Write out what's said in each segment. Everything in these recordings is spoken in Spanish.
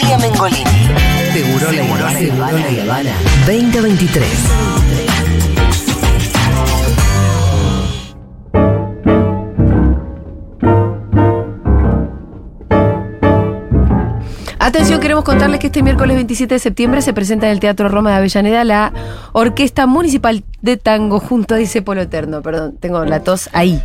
Julia Mengolini. Seguro la Habana. Seguro la Habana. 2023. Atención, queremos contarles que este miércoles 27 de septiembre se presenta en el Teatro Roma de Avellaneda la Orquesta Municipal de Tango junto a Dice Polo Eterno. Perdón, tengo la tos ahí.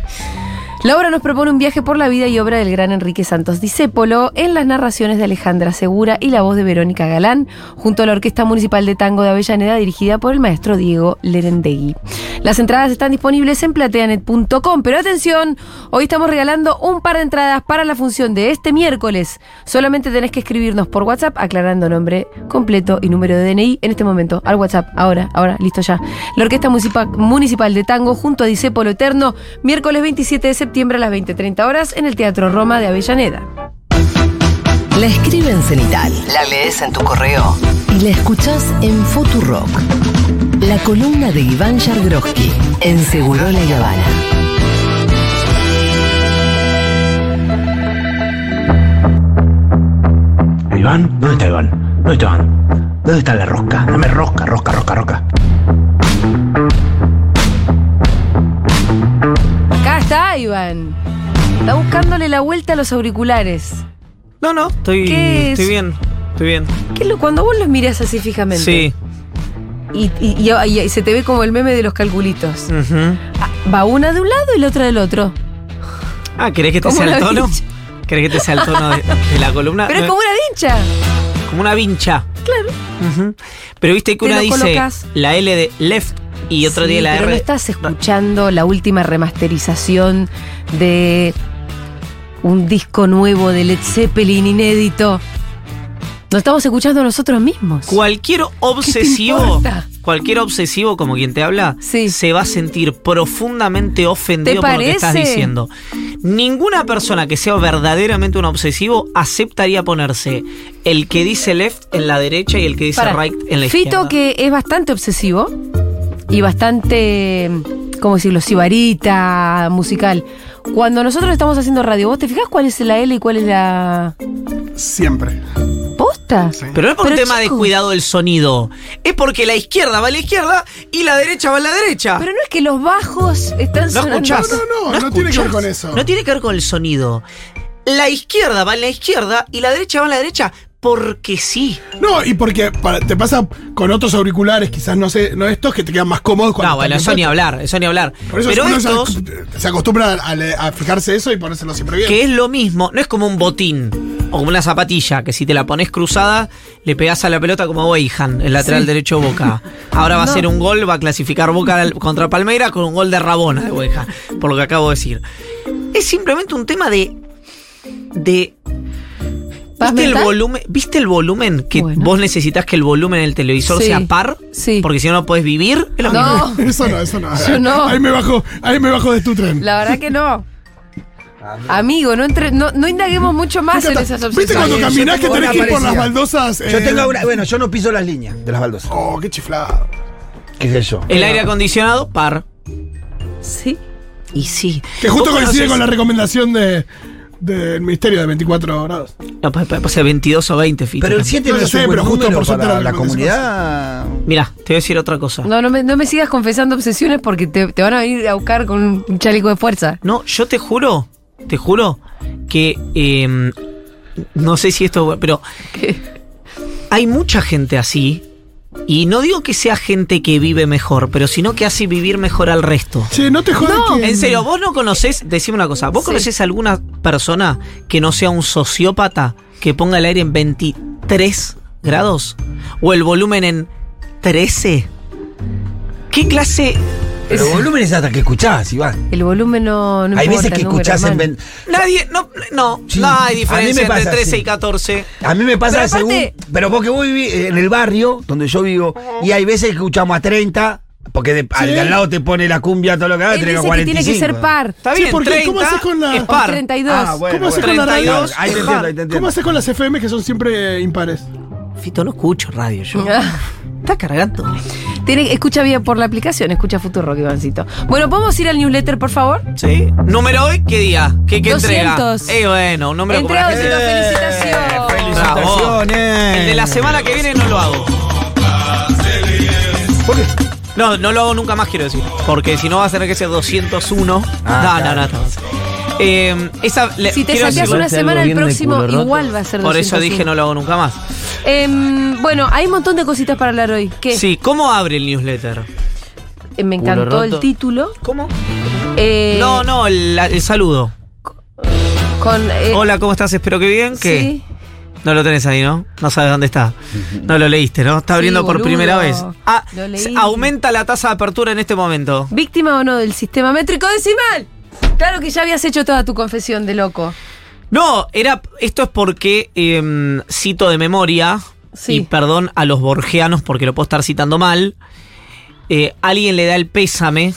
La obra nos propone un viaje por la vida y obra del gran Enrique Santos Discépolo en las narraciones de Alejandra Segura y la voz de Verónica Galán, junto a la Orquesta Municipal de Tango de Avellaneda dirigida por el maestro Diego Lerendegui. Las entradas están disponibles en plateanet.com, pero atención, hoy estamos regalando un par de entradas para la función de este miércoles. Solamente tenés que escribirnos por WhatsApp aclarando nombre completo y número de DNI en este momento, al WhatsApp, ahora, ahora, listo ya. La Orquesta Municipal, de Tango junto a Discépolo Eterno, miércoles 27 de septiembre a las 20.30 horas en el Teatro Roma de Avellaneda. La escribe en cenital La lees en tu correo. y la escuchás en Futurock. La columna de Iván Yargroski en Seguro la Habana. Iván, ¿dónde está Iván? ¿Dónde está Iván? ¿Dónde está la rosca? Dame rosca, rosca, rosca, rosca. Está Iván. Está buscándole la vuelta a los auriculares. No, no, estoy, ¿Qué es? estoy bien. Estoy bien. ¿Qué es lo, cuando vos los mirás así fijamente? Sí. Y, y- y- y se te ve como el meme de los calculitos. Ah, Va una de un lado y la otra del otro. Ah, ¿querés que te sea el tono? ¿Querés que te sea el tono de, de la columna? Pero es como una vincha. Como una vincha. Claro. Pero viste que Te una dice colocas. la L de left y otro Sí, día la pero R. no estás escuchando la última remasterización de un disco nuevo de Led Zeppelin inédito. Nos estamos escuchando nosotros mismos. Cualquier obsesivo, importa? Cualquier obsesivo como quien te habla, Sí. se va a sentir profundamente ofendido ¿Te por lo que estás diciendo. Ninguna persona que sea verdaderamente un obsesivo aceptaría ponerse el que dice left en la derecha y el que dice Para, right en la Fito, izquierda. que es bastante obsesivo y bastante, ¿cómo decirlo? Sibarita musical. Cuando nosotros estamos haciendo radio, ¿vos te fijas cuál es la L y cuál es la Siempre. posta? Pero no es por un Pero, tema de chicos, cuidado del sonido. Es porque la izquierda va a la izquierda y la derecha va a la derecha. Pero no es que los bajos están no sonando. escuchás. No, no, no tiene que ver con eso. No tiene que ver con el sonido. La izquierda va en la izquierda y la derecha va en la derecha porque sí. No, y porque para- te pasa con otros auriculares, quizás no sé, no estos que te quedan más cómodos cuando No, bueno, eso ni hablar, eso ni hablar. Por eso Pero uno se estos, ac- se acostumbra a, le- a fijarse eso y ponérselo siempre bien. que es lo mismo, no es como un botín o como una zapatilla, que si te la pones cruzada, le pegás a la pelota como Weihan, el lateral Sí. derecho de Boca. Ahora va a ser un gol, va a clasificar Boca al- contra Palmeira con un gol de Rabona de Weihan, por lo que acabo de decir. Es simplemente un tema de. de. ¿Paz ¿Viste el, volumen, ¿Viste el volumen? Que Bueno. vos necesitas que el volumen en el televisor Sí. sea par. Sí. Porque si no, no podés vivir. Es lo mismo. No, Eso no, eso no. Yo no. Ahí me bajo, ahí me bajo de tu tren. la verdad que no. Amigo, no, entre, no, no indaguemos mucho más en esas ¿Viste opciones. cuando Yo caminás que tenés que ir por las baldosas? Yo eh, tengo una. Bueno, yo no piso las líneas de las baldosas. Oh, qué chiflado. ¿Qué sé yo? El aire acondicionado, par. Sí. Y sí. Que justo ¿Vos coincide con la recomendación de, del Ministerio de 24 grados. No, puede, puede ser 22 o 20, Fito. Pero el 7 No no sé, pero justo por suerte para la comunidad. Mira, te voy a decir otra cosa. No. No, no me, no me sigas confesando obsesiones porque te, te van a venir a buscar con un chaleco de fuerza. yo te juro, te juro que. eh, no sé si esto. Pero ¿Qué? hay mucha gente así. Y no digo que sea gente que vive mejor, pero sino que hace vivir mejor al resto. Che, no te jodas No, que. En serio, vos no conocés, decime una cosa, ¿vos Sí. conocés alguna persona que no sea un sociópata que ponga el aire en 23 grados? ¿O el volumen en 13? ¿Qué clase Pero el volumen es hasta que escuchás, Iván. El volumen no, no Hay importa veces que número, escuchás en. ven- Nadie, no, no, Sí, no hay a mí diferencia entre pasa 13 así. y 14. A mí me pasa Pero aparte- según. Pero porque vos vivís en el barrio donde yo vivo y hay veces que escuchamos a 30, porque de- al de al lado te pone la cumbia, todo lo que haga, tenés dice que 45. tiene que ser par. Está Sí, porque 30 ¿cómo haces con la- es O par. 32. Ah, bueno, ¿Cómo haces bueno. con la radio? 32? Ahí te entiendo, ahí te entiendo. ¿Cómo haces con las FM que son siempre impares? Fito, no escucho radio yo. Está cargando. Tiene, escucha bien por la aplicación, escucha Futuro, Ivancito. Bueno, ¿podemos ir al newsletter, por favor? ¿Sí? ¿Número hoy? ¿Qué día? ¿Qué, qué entrega? 200. Eh, bueno, un número como la Entrega gente- 200, felicitaciones. felicitaciones. El de la semana que viene no lo hago. ¿Por qué? No, no lo hago nunca más, quiero decir. Porque si no va a tener que ser 201. Ah, no, no, no, claro. no. Eh, esa, le- Si te salteas una semana, el próximo igual va a ser Por eso 201. dije no lo hago nunca más. Em, bueno, hay un montón de cositas para hablar hoy. ¿Qué? Sí, ¿cómo abre el newsletter? Eh, me encantó el título. ¿Cómo? Eh, No, no, el, el saludo. Con, eh, Hola, ¿cómo estás? Espero que bien. ¿Qué? Sí. No lo tenés ahí, ¿no? No sabes dónde está. No lo leíste, ¿no? Está abriendo por primera vez. Ah, Lo leí. se- aumenta la tasa de apertura en este momento. ¿Víctima o no del sistema métrico decimal? Claro que ya habías hecho toda tu confesión de loco. No, era. Esto es porque em, cito de memoria. Sí. Y perdón a los borgianos porque lo puedo estar citando mal. eh, alguien le da el pésame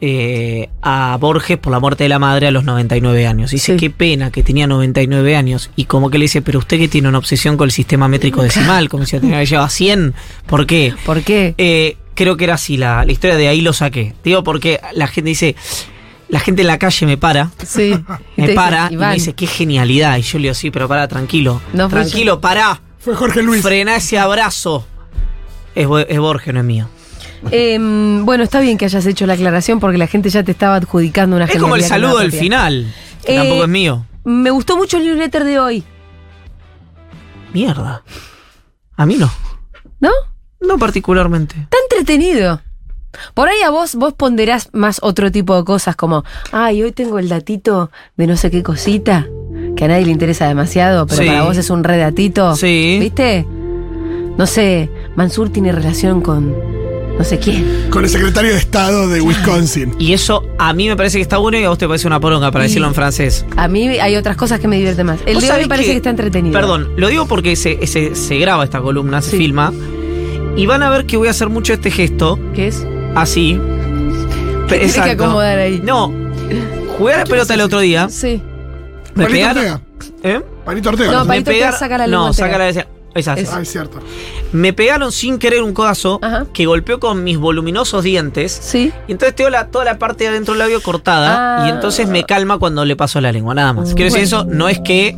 eh, a Borges por la muerte de la madre a los 99 años. Y dice, Sí. qué pena que tenía 99 años. Y como que le dice, pero usted que tiene una obsesión con el sistema métrico decimal, como si tenía que llevar 100. ¿Por qué? ¿Por qué? Eh, creo que era así la, la historia, de ahí lo saqué. Digo porque la gente dice, la gente en la calle me para. Sí. Me para dice, y me dice, qué genialidad. Y yo le digo, sí, pero para, tranquilo. No fue tranquilo, pará. Fue Jorge Luis. Frena ese abrazo. Es, es Borges, no es mío. em, bueno, está bien que hayas hecho la aclaración porque la gente ya te estaba adjudicando una Es como el saludo del final. que Eh, tampoco es mío. Me gustó mucho el newsletter de hoy, Mierda. A mí no. ¿no? No particularmente. Está entretenido. Por ahí a vos, vos ponderás más otro tipo de cosas como, ay, hoy tengo el datito de no sé qué cosita, que a nadie le interesa demasiado, pero Sí. para vos es un redatito. Sí. ¿Viste? No sé, Mansur tiene relación con no sé quién. Con el secretario de Estado de Wisconsin. Y eso a mí me parece que está bueno y a vos te parece una poronga, para Y- decirlo en francés. A mí hay otras cosas que me divierten más. El ¿Vos de hoy me parece que, está entretenido. Perdón, lo digo porque se, se- se graba esta columna, se filma. Y van a ver que voy a hacer mucho este gesto, ¿Qué es? Así. ¿Qué tienes que acomodar ahí? No. Jugué a la pelota el otro día. Sí. Me Panito pegaron. Ortega. ¿Eh? Panito Ortega. No, ¿no? Panito me Ortega saca la lengua No, entera. saca la de Ah, es cierto. Me pegaron sin querer un codazo Ajá. que golpeó con mis voluminosos dientes. Sí. Y entonces tengo la, toda la parte de adentro del labio cortada. Ah. Y entonces me calma cuando le paso la lengua, nada más. Quiero decir, eso no es que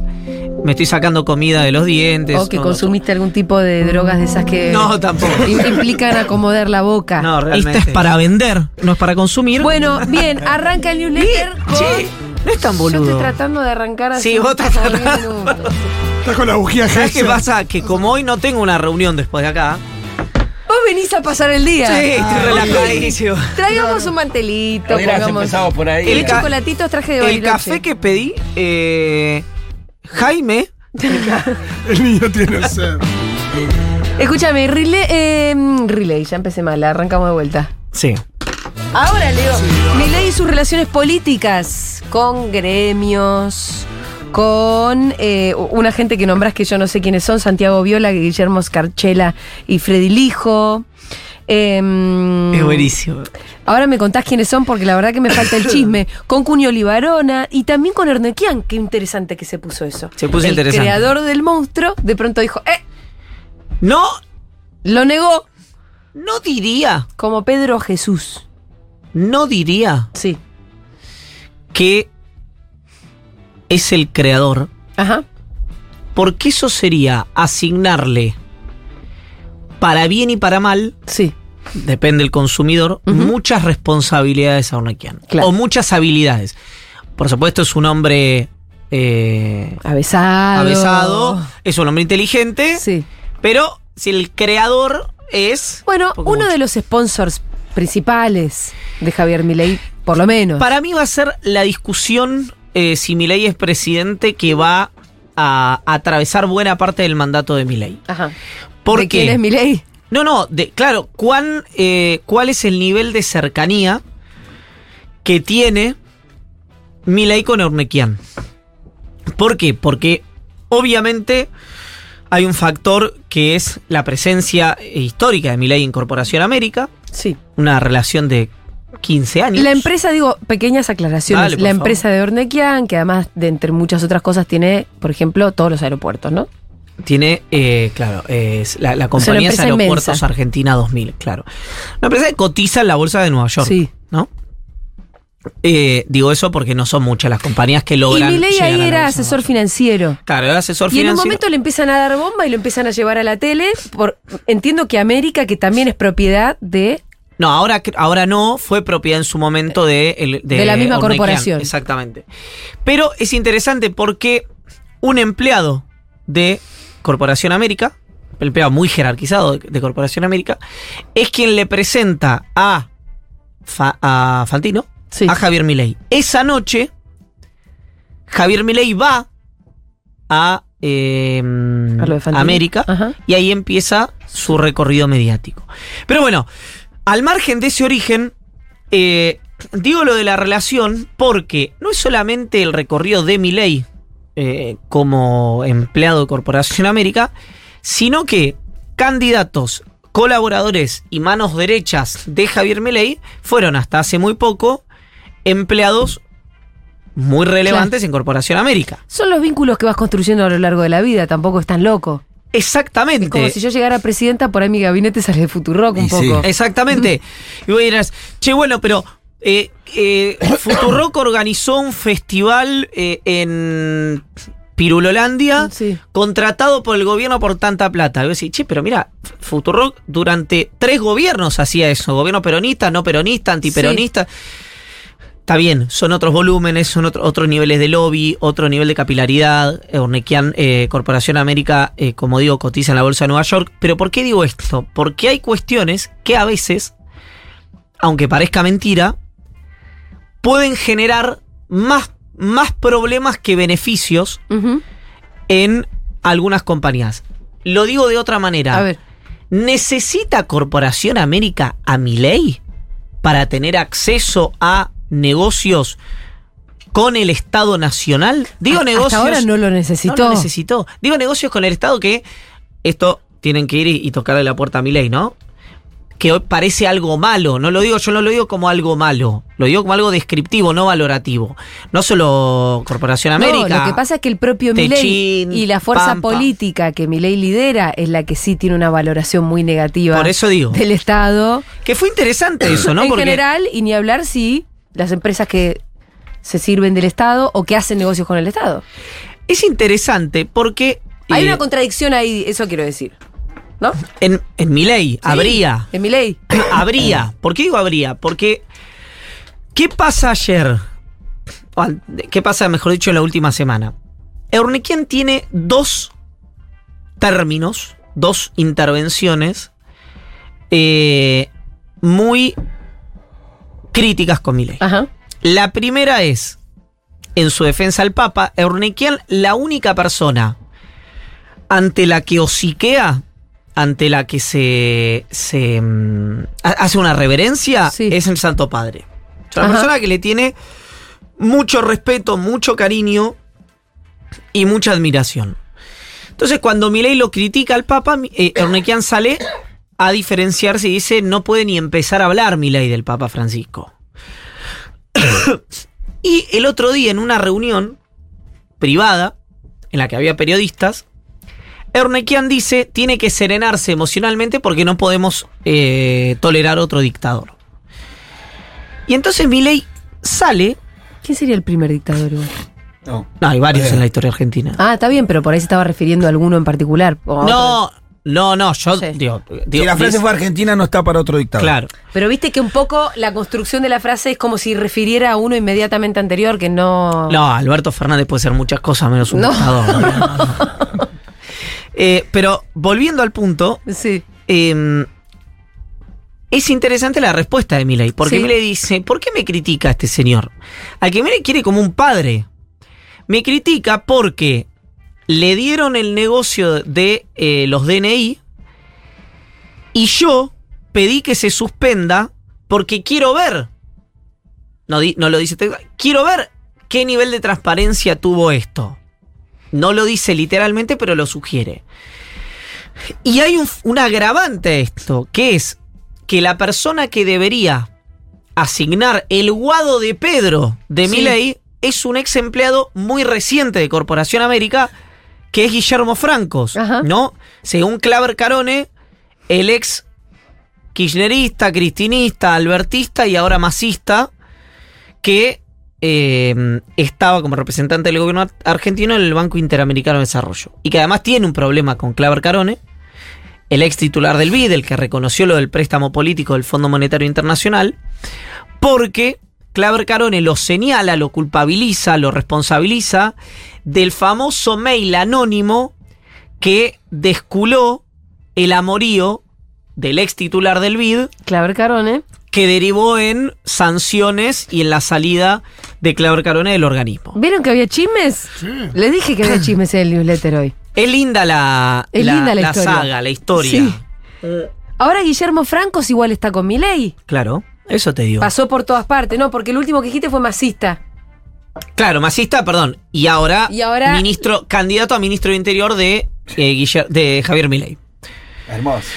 me estoy sacando comida de los dientes. O que no, consumiste algún tipo de drogas de esas que No, tampoco. im- implican acomodar la boca. No, realmente. Esta es para vender, no es para consumir. Bueno, bien, arranca el newsletter con... Che, no es tan Yo boludo. estoy tratando de arrancar así. Sí, vos estás tratando. Estás con la bujía ¿Sabes qué pasa? Que como hoy no tengo una reunión después de acá. Vos venís a pasar el día. Sí, estoy relajadísimo. Traigamos un mantelito, pongamos... por ahí. El chocolatitos traje de El café que pedí, eh, Jaime, El niño tiene sed. Escúchame, relay, eh, relay, ya empecé mal, arrancamos de vuelta. sí, Ahora, Leo, Milei y sus relaciones políticas con gremios, con eh, una gente que nombrás que yo no sé quiénes son, Santiago Viola, Guillermo Scarchela y Freddy Lijo. Em, es buenísimo. Ahora me contás quiénes son porque la verdad que me falta el chisme. Con Cuño Libarona y también con Ernequian. Qué interesante que se puso eso. Se puso el interesante. creador del monstruo de pronto dijo, ¡eh! No, Lo negó no diría, como Pedro Jesús. no diría Sí. que es el creador, Ajá. porque eso sería asignarle para bien y para mal, Sí. depende del consumidor, muchas responsabilidades a Ornequian. Claro. O muchas habilidades. Por supuesto, es un hombre eh, Avesado. avesado, es un hombre inteligente, Sí. pero si el creador es. Bueno, uno mucho. de los sponsors principales de Javier Milei, por lo menos. Para mí va a ser la discusión eh, si Milei es presidente que va a, atravesar buena parte del mandato de Milei. Ajá. ¿Por ¿De qué? quién es Milei? No, no, de, claro, ¿cuán, eh, ¿cuál es el nivel de cercanía que tiene Milei con Ornequian? ¿Por qué? Porque obviamente hay un factor que es la presencia histórica de Milei en Corporación América, Sí. una relación de 15 años. La empresa, digo, pequeñas aclaraciones. Dale, la favor. empresa de Ornequian, que además de entre muchas otras cosas tiene, por ejemplo, todos los aeropuertos, ¿no? Tiene, eh, claro, es la, la compañía es empresa Aeropuertos inmensa. Argentina 2000, claro. Una empresa que cotiza en la bolsa de Nueva York. Sí. ¿No? Eh, digo eso porque no son muchas las compañías que Y logran. Milei llegar ahí era asesor financiero. Claro, era asesor Y en un financiero. momento le empiezan a dar bomba y lo empiezan a llevar a la tele. Por, entiendo que América, que también es propiedad de. No, ahora, ahora no, fue propiedad en su momento de, el- De la misma Ornequian, corporación. Exactamente. Pero es interesante porque un empleado de Corporación América, un empleado muy jerarquizado de, de Corporación América, es quien le presenta a, Fa- a Fantino, Sí. a Javier Milei. Esa noche, Javier Milei va a, eh, Fantino. América Ajá. y ahí empieza su recorrido mediático. Pero bueno, al margen de ese origen, eh, digo lo de la relación porque no es solamente el recorrido de Milei eh, como empleado de Corporación América, sino que candidatos, colaboradores y manos derechas de Javier Milei fueron hasta hace muy poco empleados muy relevantes en Corporación América. Son los vínculos que vas construyendo a lo largo de la vida, tampoco es tan loco. Exactamente. Es como si yo llegara presidenta, por ahí mi gabinete sale de Futurock un Y sí. poco. Exactamente. Y vos dirás, che, bueno, pero eh, eh, Futurock organizó un festival eh, en Pirulolandia Sí. contratado por el gobierno por tanta plata. Y vos decís, che, pero mira, Futurock durante tres gobiernos hacía eso. Gobierno peronista, no peronista, antiperonista. Está bien, son otros volúmenes, son otro- otros niveles de lobby, otro nivel de capilaridad. Eh, Ornequian, eh, Corporación América, eh, como digo, cotiza en la Bolsa de Nueva York. Pero ¿por qué digo esto? Porque hay cuestiones que a veces, aunque parezca mentira, pueden generar más, más problemas que beneficios en algunas compañías. Lo digo de otra manera. A ver. ¿Necesita Corporación América a Milei para tener acceso a negocios con el Estado Nacional? Digo Hasta negocios. ahora no lo necesitó. No lo necesitó. Digo negocios con el Estado que esto tienen que ir y, y tocarle la puerta a Milei, ¿no? Que hoy parece algo malo. No lo digo, yo no lo digo como algo malo. Lo digo como algo descriptivo, no valorativo. No solo Corporación América. No, lo que pasa es que el propio Techín, y la fuerza Pampa. política que Milei lidera es la que sí tiene una valoración muy negativa Por eso digo. del Estado. Que fue interesante eso, ¿no? en Porque general, y ni hablar si las empresas que se sirven del Estado o que hacen negocios con el Estado. es interesante porque. Hay eh, una contradicción ahí, eso quiero decir. ¿No? en, en mi ley habría. En Milei. habría. ¿Por qué digo habría? Porque. ¿Qué pasa ayer? ¿Qué pasa, mejor dicho, en la última semana? Eurnequian tiene dos términos, dos intervenciones eh, muy críticas con mi ley. Ajá. La primera es, en su defensa al Papa, Eurnequian, la única persona ante la que hociquea, ante la que se, se mm, ha- hace una reverencia, Sí. es el Santo Padre. Es una Ajá. persona que le tiene mucho respeto, mucho cariño y mucha admiración. Entonces, cuando Milei lo critica al Papa, eh, sale a diferenciarse y dice, no puede ni empezar a hablar Milei del Papa Francisco. y el otro día, en una reunión privada, en la que había periodistas, Ernequian dice, tiene que serenarse emocionalmente porque no podemos eh, tolerar otro dictador. Y entonces Milei sale... ¿Quién sería el primer dictador? igual? No. No, hay varios en la historia argentina. Ah, está bien, pero por ahí se estaba refiriendo a alguno en particular. no, no, no, yo Sí. digo... Si la frase dice- fue argentina, no está para otro dictador. Claro. Pero viste que un poco la construcción de la frase es como si refiriera a uno inmediatamente anterior que no. No, Alberto Fernández puede ser muchas cosas menos un No. dictador. Eh, pero volviendo al punto, Sí. eh, es interesante la respuesta de Milei, porque Sí. Milei dice, ¿por qué me critica este señor? Al que Milei quiere como un padre. Me critica porque le dieron el negocio de eh, los DNI y yo pedí que se suspenda porque quiero ver, no, no lo dice, quiero ver qué nivel de transparencia tuvo esto. No lo dice literalmente, pero lo sugiere. Y hay un, un agravante a esto, que es que la persona que debería asignar el guado de Pedro de Sí. Milei es un ex empleado muy reciente de Corporación América, que es Guillermo Francos, Ajá. ¿no? Según Claver Carone, el ex kirchnerista, cristinista, albertista y ahora masista, que eh, estaba como representante del gobierno argentino en el Banco Interamericano de Desarrollo. Y que además tiene un problema con Claver Carone, el ex titular del BID, el que reconoció lo del préstamo político del Fondo Monetario Internacional, porque Claver Carone lo señala, lo culpabiliza, lo responsabiliza del famoso mail anónimo que desculó el amorío del ex titular del BID Claver Carone. Que derivó en sanciones y en la salida de Claver Carone del organismo. ¿Vieron que había chismes? Les dije que había chismes en el newsletter hoy. Es linda la, Es linda la saga, la historia. Sí. Ahora Guillermo Francos igual está con Milei. Claro, eso te digo. Pasó por todas partes, no, porque el último que dijiste fue masista. Claro, masista, perdón. Y ahora, Y ahora- ministro, candidato a ministro de Interior de, eh, de Javier Milei. Hermoso.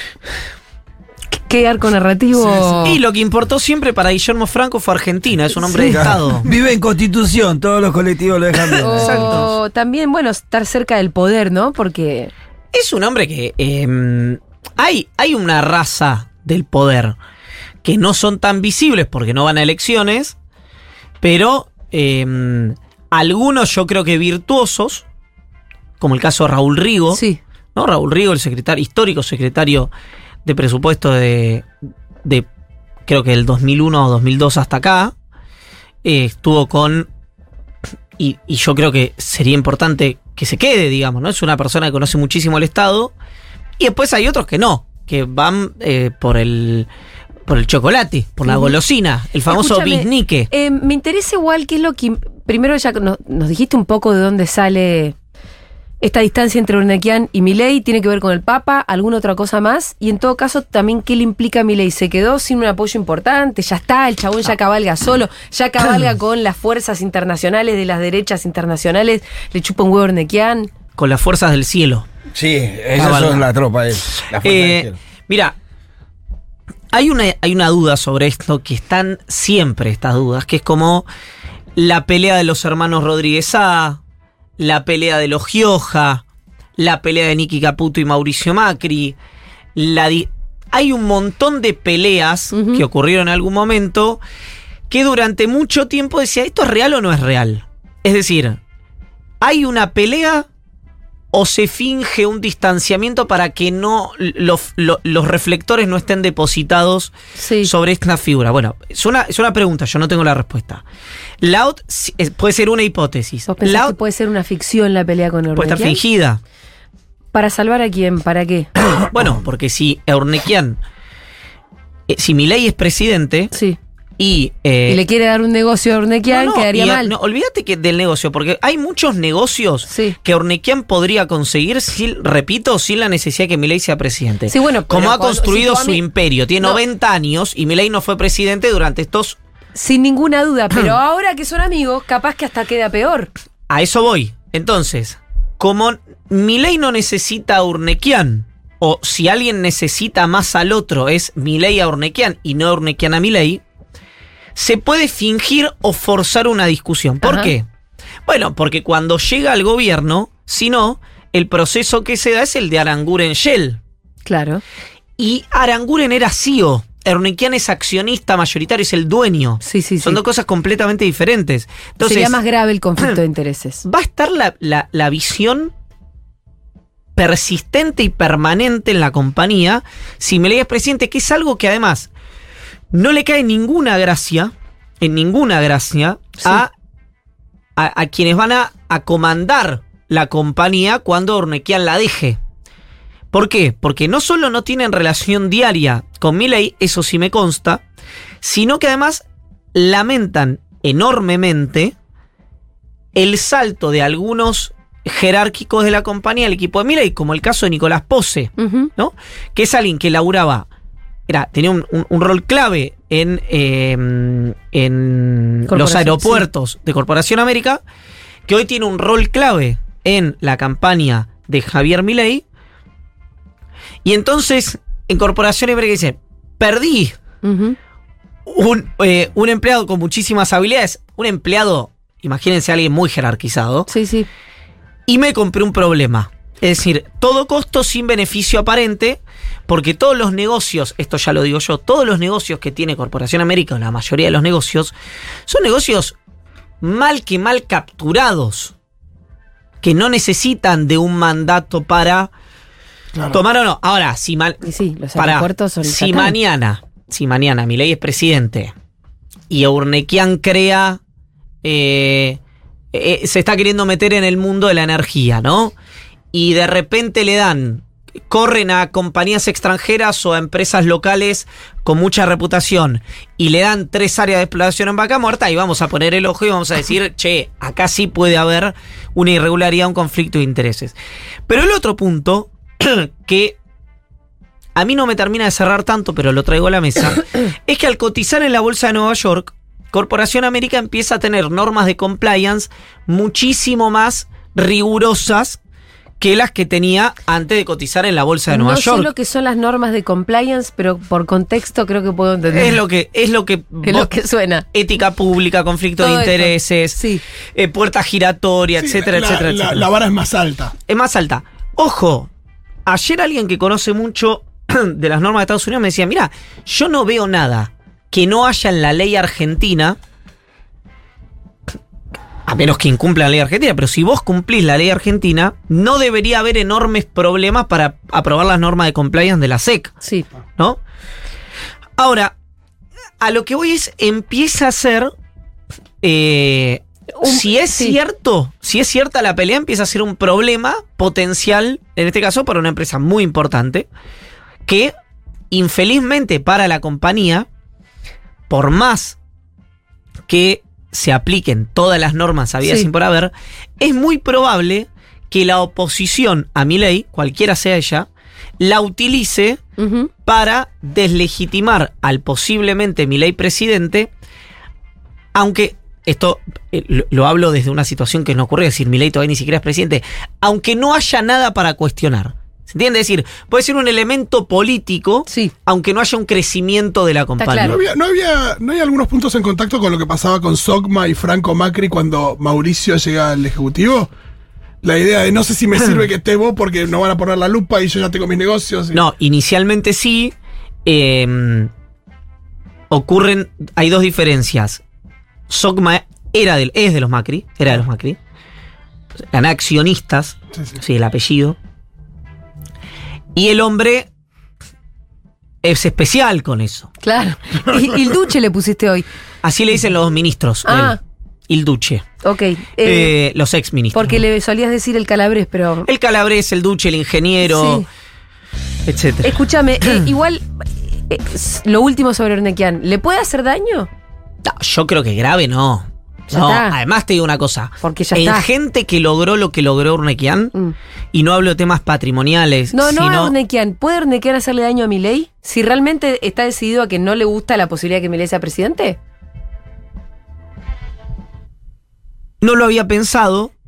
Qué arco narrativo. Y lo que importó siempre para Guillermo Franco fue Argentina, es un hombre de. Estado. Vive en Constitución, todos los colectivos lo dejan bien. O también, bueno, estar cerca del poder, ¿no? Porque Es un hombre que eh, hay, hay una raza del poder que no son tan visibles porque no van a elecciones, pero eh, algunos yo creo que virtuosos, como el caso de Raúl Rigo, sí. ¿no? Raúl Rigo, el secretario, histórico secretario de presupuesto de, de creo que del 2001 o 2002 hasta acá, eh, estuvo con, y, y yo creo que sería importante que se quede, digamos, ¿no? Es una persona que conoce muchísimo el Estado, y después hay otros que no, que van eh, por el... Por el chocolate, por la golosina, el famoso bisnique. eh, me interesa igual qué es lo que. Primero ya no- nos dijiste un poco de dónde sale esta distancia entre Urnequian y Milei. ¿Tiene que ver con el Papa? ¿Alguna otra cosa más? Y en todo caso, también qué le implica a Milei. ¿Se quedó sin un apoyo importante? ¿Ya está? ¿El chabón ya cabalga solo? ¿Ya cabalga con las fuerzas internacionales de las derechas internacionales? ¿Le chupa un huevo a Urnequian? Con las fuerzas del cielo. Sí, esa son la tropa. Es, la fuerza Eh, del cielo. mira, hay una, hay una duda sobre esto, que están siempre estas dudas, que es como la pelea de los hermanos Rodríguez A, la pelea de los Gioja, la pelea de Nicky Caputo y Mauricio Macri, la hay un montón de peleas que ocurrieron en algún momento que durante mucho tiempo decía, ¿esto es real o no es real? Es decir, hay una pelea o se finge un distanciamiento para que no los, lo- los reflectores no estén depositados Sí. sobre esta figura. Bueno, es una, es una pregunta, yo no tengo la respuesta. Si- es- puede ser una hipótesis. ¿Vos que ot- puede ser una ficción la pelea con puede estar fingida. ¿Para salvar a quién? ¿Para qué? Bueno, porque si Eurnequian, eh, si Milei es presidente Sí. Y... eh, y le quiere dar un negocio a Urnequian, no, no, quedaría y, mal. no, olvídate que del negocio, porque hay muchos negocios Sí. que Ornequian podría conseguir, repito, sin la necesidad de que Milei sea presidente. Sí, bueno, Como ha cuando- construido si su imperio. Tiene No. 90 años y Milei no fue presidente durante estos... Sin ninguna duda, pero ahora que son amigos, capaz que hasta queda peor. A eso voy. Entonces, como Milei no necesita a Urnequian, o si alguien necesita más al otro es Milei a Urnequian y no Urnequian a Milei, se puede fingir o forzar una discusión. ¿Por Ajá. qué? Bueno, porque cuando llega al gobierno, si no, el proceso que se da es el de Aranguren Shell. Claro. Y Aranguren era CEO. Urnequian es accionista mayoritario, es el dueño. Sí, sí, Son sí. dos cosas completamente diferentes. Entonces, Sería más grave el conflicto de intereses. va a estar la, la- la visión persistente y permanente en la compañía si Milei es presidente, que es algo que además no le cae ninguna gracia, en ninguna gracia, Sí. a, a, a quienes van a, a comandar la compañía cuando Ornequian la deje. ¿Por qué? Porque no solo no tienen relación diaria con Milei, eso sí me consta, sino que además lamentan enormemente el salto de algunos jerárquicos de la compañía al equipo de Milei, como el caso de Nicolás Pose. ¿no? Que es alguien que laburaba, era, tenía un, un- un rol clave en, eh, en los aeropuertos de Corporación América, que hoy tiene un rol clave en la campaña de Javier Milei. Y entonces, en Corporación América dice, perdí un, eh, un empleado con muchísimas habilidades, un empleado, imagínense alguien muy jerarquizado, Sí, sí. y me compré un problema. Es decir, todo costo sin beneficio aparente, Porque todos los negocios, esto ya lo digo yo, todos los negocios que tiene Corporación América, o la mayoría de los negocios, son negocios mal que mal capturados, que no necesitan de un mandato para Claro. tomar o no. Ahora, si, mal, sí, los son si mañana, si mañana Milei es presidente y Urnequian crea, eh, eh, se está queriendo meter en el mundo de la energía, ¿no? Y de repente le dan, corren a compañías extranjeras o a empresas locales con mucha reputación y le dan tres áreas de explotación en vaca muerta y vamos a poner el ojo y vamos a decir, che, acá sí puede haber una irregularidad, un conflicto de intereses. Pero el otro punto que a mí no me termina de cerrar tanto, pero lo traigo a la mesa, es que al cotizar en la bolsa de Nueva York, Corporación América empieza a tener normas de compliance muchísimo más rigurosas que las que tenía antes de cotizar en la bolsa de Nueva no York. sé lo que son las normas de compliance, pero por contexto creo que puedo entender. Es lo que, es lo que, Es vos- lo que suena. ética pública, conflicto Todo de esto. intereses, Sí. eh, puerta giratoria, Sí, etcétera, la, etcétera, la- etcétera. la vara es más alta. es más alta. Ojo, ayer alguien que conoce mucho de las normas de Estados Unidos me decía, mira, yo no veo nada que no haya en la ley argentina, a menos que incumpla la ley argentina, pero si vos cumplís la ley argentina, no debería haber enormes problemas para aprobar las normas de compliance de la SEC. Sí. ¿no? Ahora, a lo que voy es, empieza a ser, eh, Un- si es sí. cierto, si es cierta la pelea, empieza a ser un problema potencial, en este caso para una empresa muy importante, que infelizmente para la compañía, por más que se apliquen todas las normas habidas Sí. sin por haber, es muy probable que la oposición a mi ley, cualquiera sea ella, la utilice para deslegitimar al posiblemente Milei presidente, aunque esto eh, lo, lo hablo desde una situación que no ocurrió, es decir, Milei todavía ni siquiera es presidente, aunque no haya nada para cuestionar. ¿Se entiende? Es decir, puede ser un elemento político, Sí. aunque no haya un crecimiento de la compañía. claro. ¿No había, no, había, ¿No hay algunos puntos en contacto con lo que pasaba con Sogma y Franco Macri cuando Mauricio llega al Ejecutivo? La idea de no sé si me sirve que esté vos porque no van a poner la lupa y yo ya tengo mis negocios. y- No, inicialmente sí. eh, ocurren. Hay dos diferencias. Sogma era del, es de los Macri. Era de los Macri. Eran accionistas. Sí, sí. Sí, el apellido. Y el hombre es especial con eso. Claro. Y, el duche le pusiste hoy. Así le dicen los ministros. Ah. él. Il Duce. Ok. eh, Eh, los ex ministros. porque le solías decir el calabrés, pero. El calabrés, el Duce, el ingeniero, Sí. etcétera. Escúchame, eh, igual. eh, lo último sobre Ornequian. ¿Le puede hacer daño? No, yo creo que grave no. Ya no, está. además te digo una cosa. Porque ya en está. gente que logró lo que logró Urnequian, Mm. y no hablo de temas patrimoniales, No, no a sino Ornequian. ¿Puede Ornequian hacerle daño a Milei? Si realmente está decidido a que no le gusta la posibilidad de que Milei sea presidente. no lo había pensado.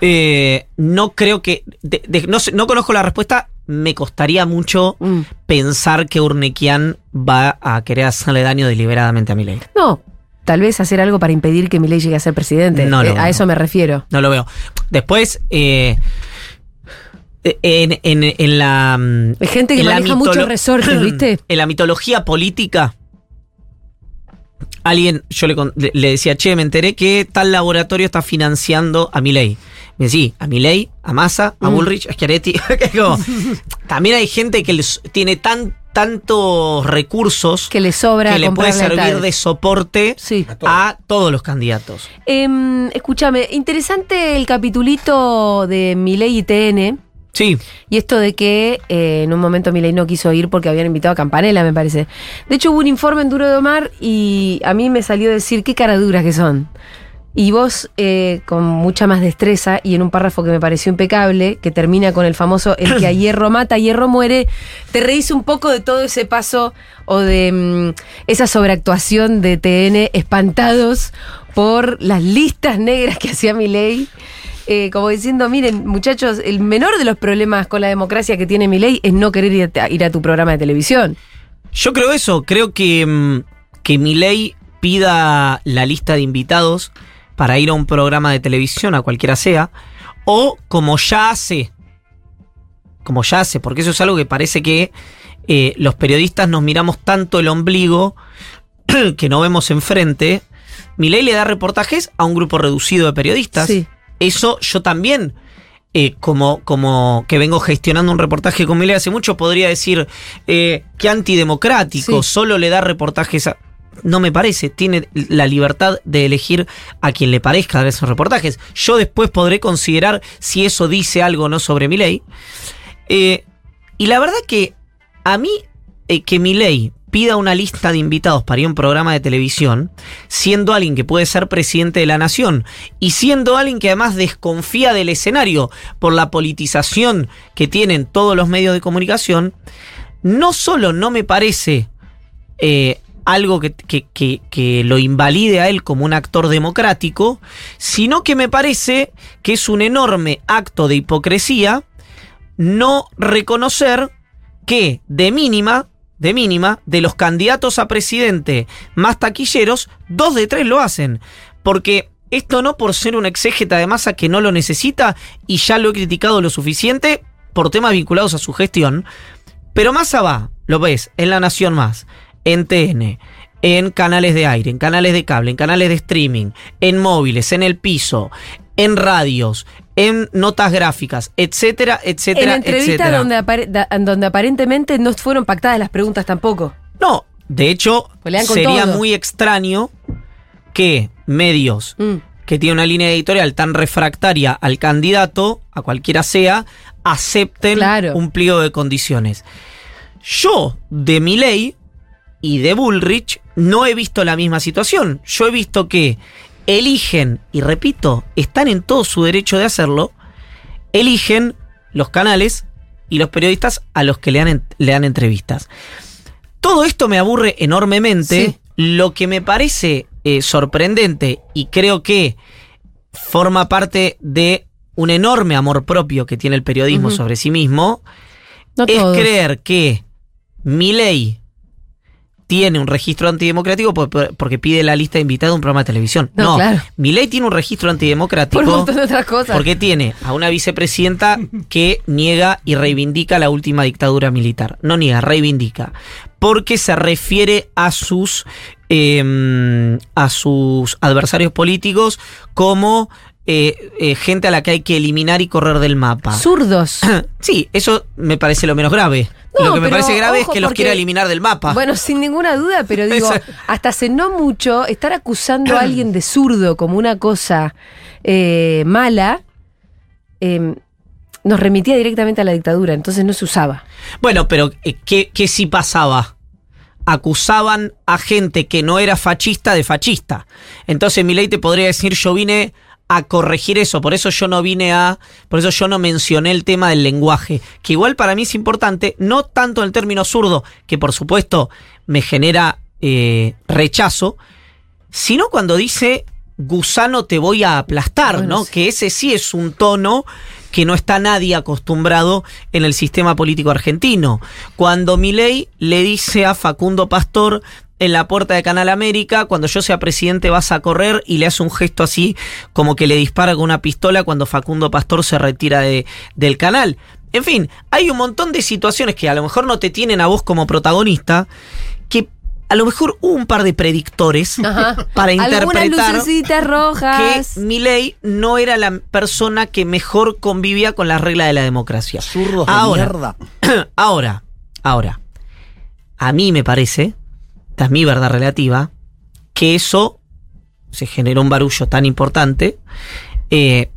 Eh, no creo que. de- de- no, sé- no conozco la respuesta. Me costaría mucho Mm. pensar que Urnequian va a querer hacerle daño deliberadamente a Milei. No. Tal vez hacer algo para impedir que Milei llegue a ser presidente. No lo Eh, a eso me refiero. No lo veo. Después, eh, en, en- en la. mm, Hay gente que en maneja muchos resortes, ¿viste? En la mitología política, alguien, yo le, decía, che, me enteré que tal laboratorio está financiando a Milei. Me decía, sí, a Milei, a Massa, a Mm. Bullrich, a Schiaretti. también hay gente que les- tiene tan, tantos recursos Que le sobra que le puede servir de soporte Sí. a todos los candidatos. Em, escúchame, interesante el capitulito de Milei y TN. Sí, Y esto de que eh, en un momento Milei no quiso ir porque habían invitado a Campanella, me parece. De hecho, hubo un informe en Duro de Omar y a mí me salió a decir qué cara duras que son. Y vos, eh, con mucha más destreza y en un párrafo que me pareció impecable, que termina con el famoso el que a hierro mata, hierro muere, te reís un poco de todo ese paso o de mm, esa sobreactuación de TN espantados por las listas negras que hacía Milei. Eh, como diciendo, miren, muchachos, el menor de los problemas con la democracia que tiene Milei es no querer ir a, ir a tu programa de televisión. Yo creo eso, creo que, mm, que Milei pida la lista de invitados para ir a un programa de televisión, a cualquiera sea, o como ya hace como yace, porque eso es algo que parece que eh, los periodistas nos miramos tanto el ombligo que no vemos enfrente. Milei le da reportajes a un grupo reducido de periodistas. Sí. Eso yo también, eh, como, como que vengo gestionando un reportaje con Milei hace mucho, podría decir eh, que antidemocrático, Sí. solo le da reportajes a... No me parece, tiene la libertad de elegir a quien le parezca dar esos reportajes. Yo después podré considerar si eso dice algo o no sobre mi ley. y la verdad que a mí, eh, que mi ley pida una lista de invitados para ir a un programa de televisión, siendo alguien que puede ser presidente de la nación y siendo alguien que además desconfía del escenario por la politización que tienen todos los medios de comunicación, no solo no me parece eh, algo que, que- que- lo invalide a él como un actor democrático, sino que me parece que es un enorme acto de hipocresía no reconocer que de mínima, de mínima, de los candidatos a presidente más taquilleros, dos de tres lo hacen. Porque esto no por ser un exégeta de masa que no lo necesita, y ya lo he criticado lo suficiente por temas vinculados a su gestión, pero Massa va, lo ves, en La Nación Más, en TN, en canales de aire, en canales de cable, en canales de streaming, en móviles, en el piso, en radios, en notas gráficas, etcétera, En etcétera, entrevistas etcétera. donde, apare- donde aparentemente no fueron pactadas las preguntas tampoco. No, de hecho, sería todo. muy extraño que medios Mm. que tienen una línea editorial tan refractaria al candidato, a cualquiera sea, acepten Claro. un pliego de condiciones. Yo, de mi ley y de Bullrich, no he visto la misma situación. Yo he visto que eligen, y repito, están en todo su derecho de hacerlo, eligen los canales y los periodistas a los que le dan, le dan entrevistas. Todo esto me aburre enormemente. Sí. Lo que me parece eh, sorprendente y creo que forma parte de un enorme amor propio que tiene el periodismo sobre sí mismo No es todos. creer que mi ley tiene un registro antidemocrático por- por- porque pide la lista de invitados de un programa de televisión. No, No, claro. tiene un registro antidemocrático. Por un montón de otras cosas. Porque tiene a una vicepresidenta que niega y reivindica la última dictadura militar. No niega, reivindica. Porque se refiere a sus, eh, a sus adversarios políticos como eh, eh, gente a la que hay que eliminar y correr del mapa. Zurdos. Sí, eso me parece lo menos grave. No, lo que me parece grave es que los quiera eliminar del mapa. Bueno, sin ninguna duda, pero digo, hasta hace no mucho, estar acusando a alguien de zurdo como una cosa eh, mala eh, nos remitía directamente a la dictadura, entonces no se usaba. Bueno, pero ¿qué, qué sí pasaba? Acusaban a gente que no era fascista de fascista. Entonces Milei te podría decir, yo vine a corregir eso, por eso yo no vine a, por eso yo no mencioné el tema del lenguaje, que igual para mí es importante, no tanto en el término zurdo, que por supuesto me genera eh, rechazo, sino cuando dice gusano te voy a aplastar, Bueno, ¿no? sí. Que ese sí es un tono que no está nadie acostumbrado en el sistema político argentino. Cuando Milei le dice a Facundo Pastor en la puerta de Canal América, cuando yo sea presidente vas a correr y le hace un gesto así como que le dispara con una pistola cuando Facundo Pastor se retira de, del canal. En fin, hay un montón de situaciones que a lo mejor no te tienen a vos como protagonista, que a lo mejor hubo un par de predictores Ajá. para interpretar lucecitas que rojas. Milei no era la persona que mejor convivía con las reglas de la democracia. Zurdos de ahora, mierda. ahora, ahora, a mí me parece, esta es mi verdad relativa, que eso se generó un barullo tan importante. eh,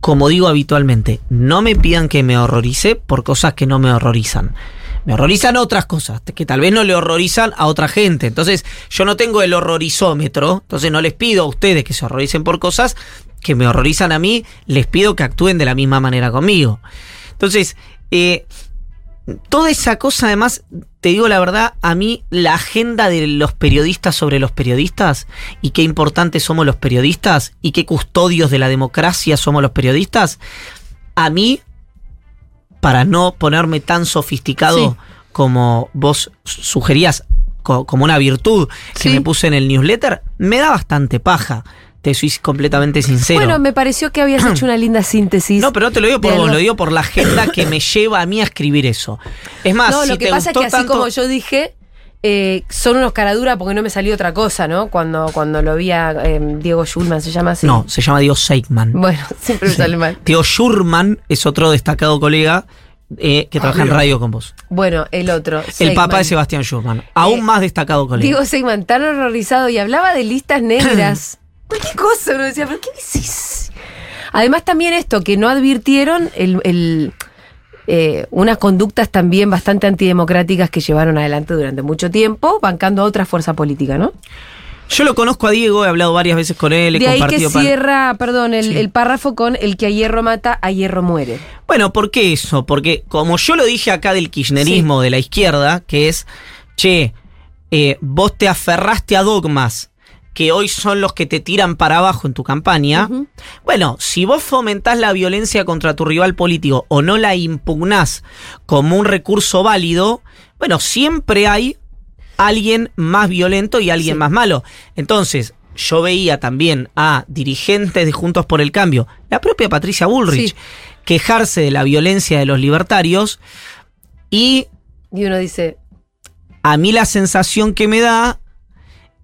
como digo habitualmente, no me pidan que me horrorice por cosas que no me horrorizan. Me horrorizan otras cosas que tal vez no le horrorizan a otra gente. Entonces, yo no tengo el horrorizómetro. Entonces, no les pido a ustedes que se horroricen por cosas que me horrorizan a mí. Les pido que actúen de la misma manera conmigo. Entonces, eh, toda esa cosa, además, te digo la verdad, a mí la agenda de los periodistas sobre los periodistas y qué importantes somos los periodistas y qué custodios de la democracia somos los periodistas, a mí, para no ponerme tan sofisticado Sí. como vos sugerías, co- como una virtud que me puse en el newsletter, me da bastante paja. Te soy completamente sincero. Bueno, me pareció que habías hecho una linda síntesis. no, pero no te lo digo por vos, lo digo por la agenda que me lleva a mí a escribir eso. Es más, No, si lo que te pasa es que así tanto- como yo dije, eh, son unos caradura porque no me salió otra cosa, ¿no? Cuando, cuando lo vi a eh, Diego Schulman, se llama así. No, se llama Diego Seigman. Bueno, siempre me sale mal. Diego Schurman es otro destacado colega eh, que trabaja en radio con vos. Bueno, el otro. El papá de Sebastián Schurman. Aún Eh, más destacado colega. Diego Seigman, tan horrorizado y hablaba de listas negras. Cualquier cosa, uno decía, ¿pero qué decís? Además, también esto, que no advirtieron el, el, eh, unas conductas también bastante antidemocráticas que llevaron adelante durante mucho tiempo, bancando a otra fuerza política, ¿no? Yo lo conozco a Diego, he hablado varias veces con él, he De ahí que pan- cierra, perdón, el, Sí. el párrafo con el que a hierro mata, a hierro muere. Bueno, ¿por qué eso? Porque como yo lo dije acá del kirchnerismo de la izquierda, que es, che, eh, vos te aferraste a dogmas que hoy son los que te tiran para abajo en tu campaña. Bueno, si vos fomentás la violencia contra tu rival político o no la impugnás como un recurso válido, bueno, siempre hay alguien más violento y alguien Sí. más malo. Entonces, yo veía también a dirigentes de Juntos por el Cambio, la propia Patricia Bullrich, Sí. quejarse de la violencia de los libertarios y Y uno dice, a mí la sensación que me da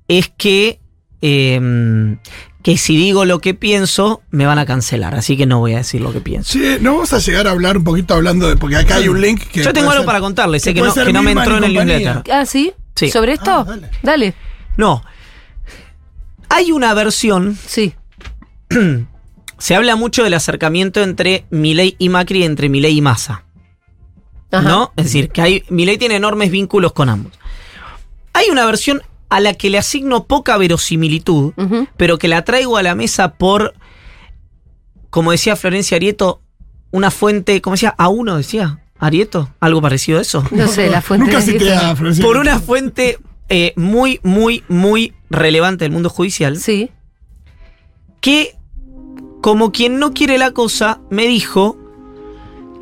es que, eh, que si digo lo que pienso, me van a cancelar. Así que no voy a decir lo que pienso. Che, no vamos a llegar a hablar un poquito hablando de. Porque acá hay un link que. Yo tengo algo ser- para contarles, sé que no, que no me entró en el newsletter. ¿ah, sí? Sí. ¿Sobre esto? Ah, dale. dale. No. Hay una versión, Sí. se habla mucho del acercamiento entre Milei y Macri, entre Milei y Massa. Ajá. ¿No? Es decir, que hay, Milei tiene enormes vínculos con ambos. Hay una versión a la que le asigno poca verosimilitud, pero que la traigo a la mesa por, como decía Florencia Arieto, una fuente, ¿cómo decía? A uno decía Arieto, algo parecido a eso. No sé, la fuente Nunca de cité a Florencia. Por una fuente eh, muy, muy, muy relevante del mundo judicial, Sí. que, como quien no quiere la cosa, me dijo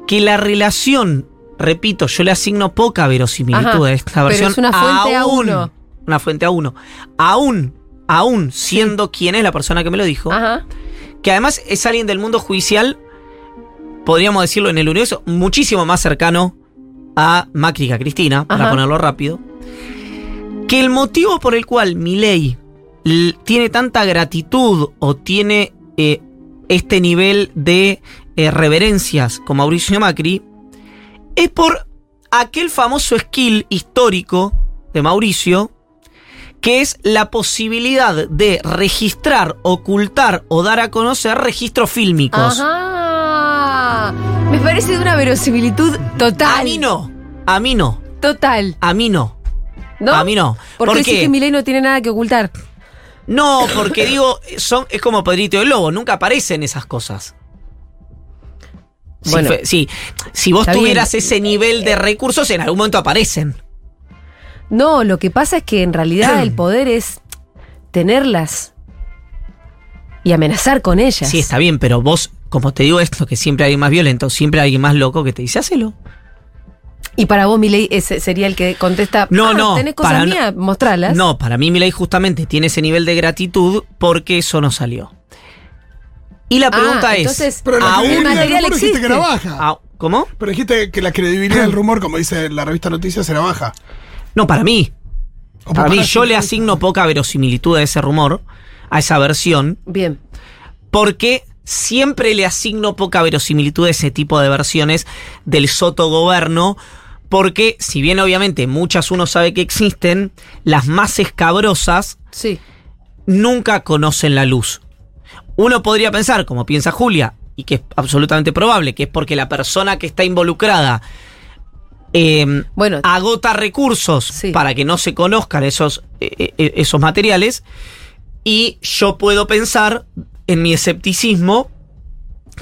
que la relación, repito, yo le asigno poca verosimilitud Ajá, a esta pero versión. es una fuente a uno. Una fuente a uno. Aún, aún siendo quien es la persona que me lo dijo, Ajá. que además es alguien del mundo judicial, podríamos decirlo en el universo, muchísimo más cercano a Macri que a Cristina, para ponerlo rápido, que el motivo por el cual Milei tiene tanta gratitud o tiene eh, este nivel de eh, reverencias con Mauricio Macri es por aquel famoso skill histórico de Mauricio que es la posibilidad de registrar, ocultar o dar a conocer registros fílmicos. Ajá. Me parece de una verosimilitud total. A mí no, a mí no, Total. a mí no. ¿No? A mí no. Porque ¿Por qué? que Milei no tiene nada que ocultar. No, porque digo, son, es como Pedrito el Lobo, nunca aparecen esas cosas. Si Bueno. sí, si vos tuvieras bien. ese nivel de recursos, en algún momento aparecen. No, lo que pasa es que en realidad el poder es tenerlas y amenazar con ellas. Sí, está bien, pero vos, como te digo esto, que siempre hay alguien más violento, siempre hay alguien más loco que te dice, hacelo. Y para vos, Milei, ese sería el que contesta. No, "Ah, no, ¿Tenés cosas para no- mías? Mostralas. No, para mí Milei justamente tiene ese nivel de gratitud porque eso no salió. Y la Ah, pregunta es, entonces, Pero la aún material rumor dijiste que era existe. baja. Ah, ¿Cómo? Pero dijiste que la credibilidad del rumor, como dice la revista Noticias, era baja. No, para mí. O Para mí yo le asigno poca verosimilitud a ese rumor, a esa versión, Bien. porque siempre le asigno poca verosimilitud a ese tipo de versiones del sotogoberno, porque si bien obviamente muchas uno sabe que existen, las más escabrosas Sí. nunca conocen la luz. Uno podría pensar, como piensa Julia, y que es absolutamente probable, que es porque la persona que está involucrada eh, Bueno, agota recursos Sí. para que no se conozcan esos, eh, eh, esos materiales. Y yo puedo pensar en mi escepticismo,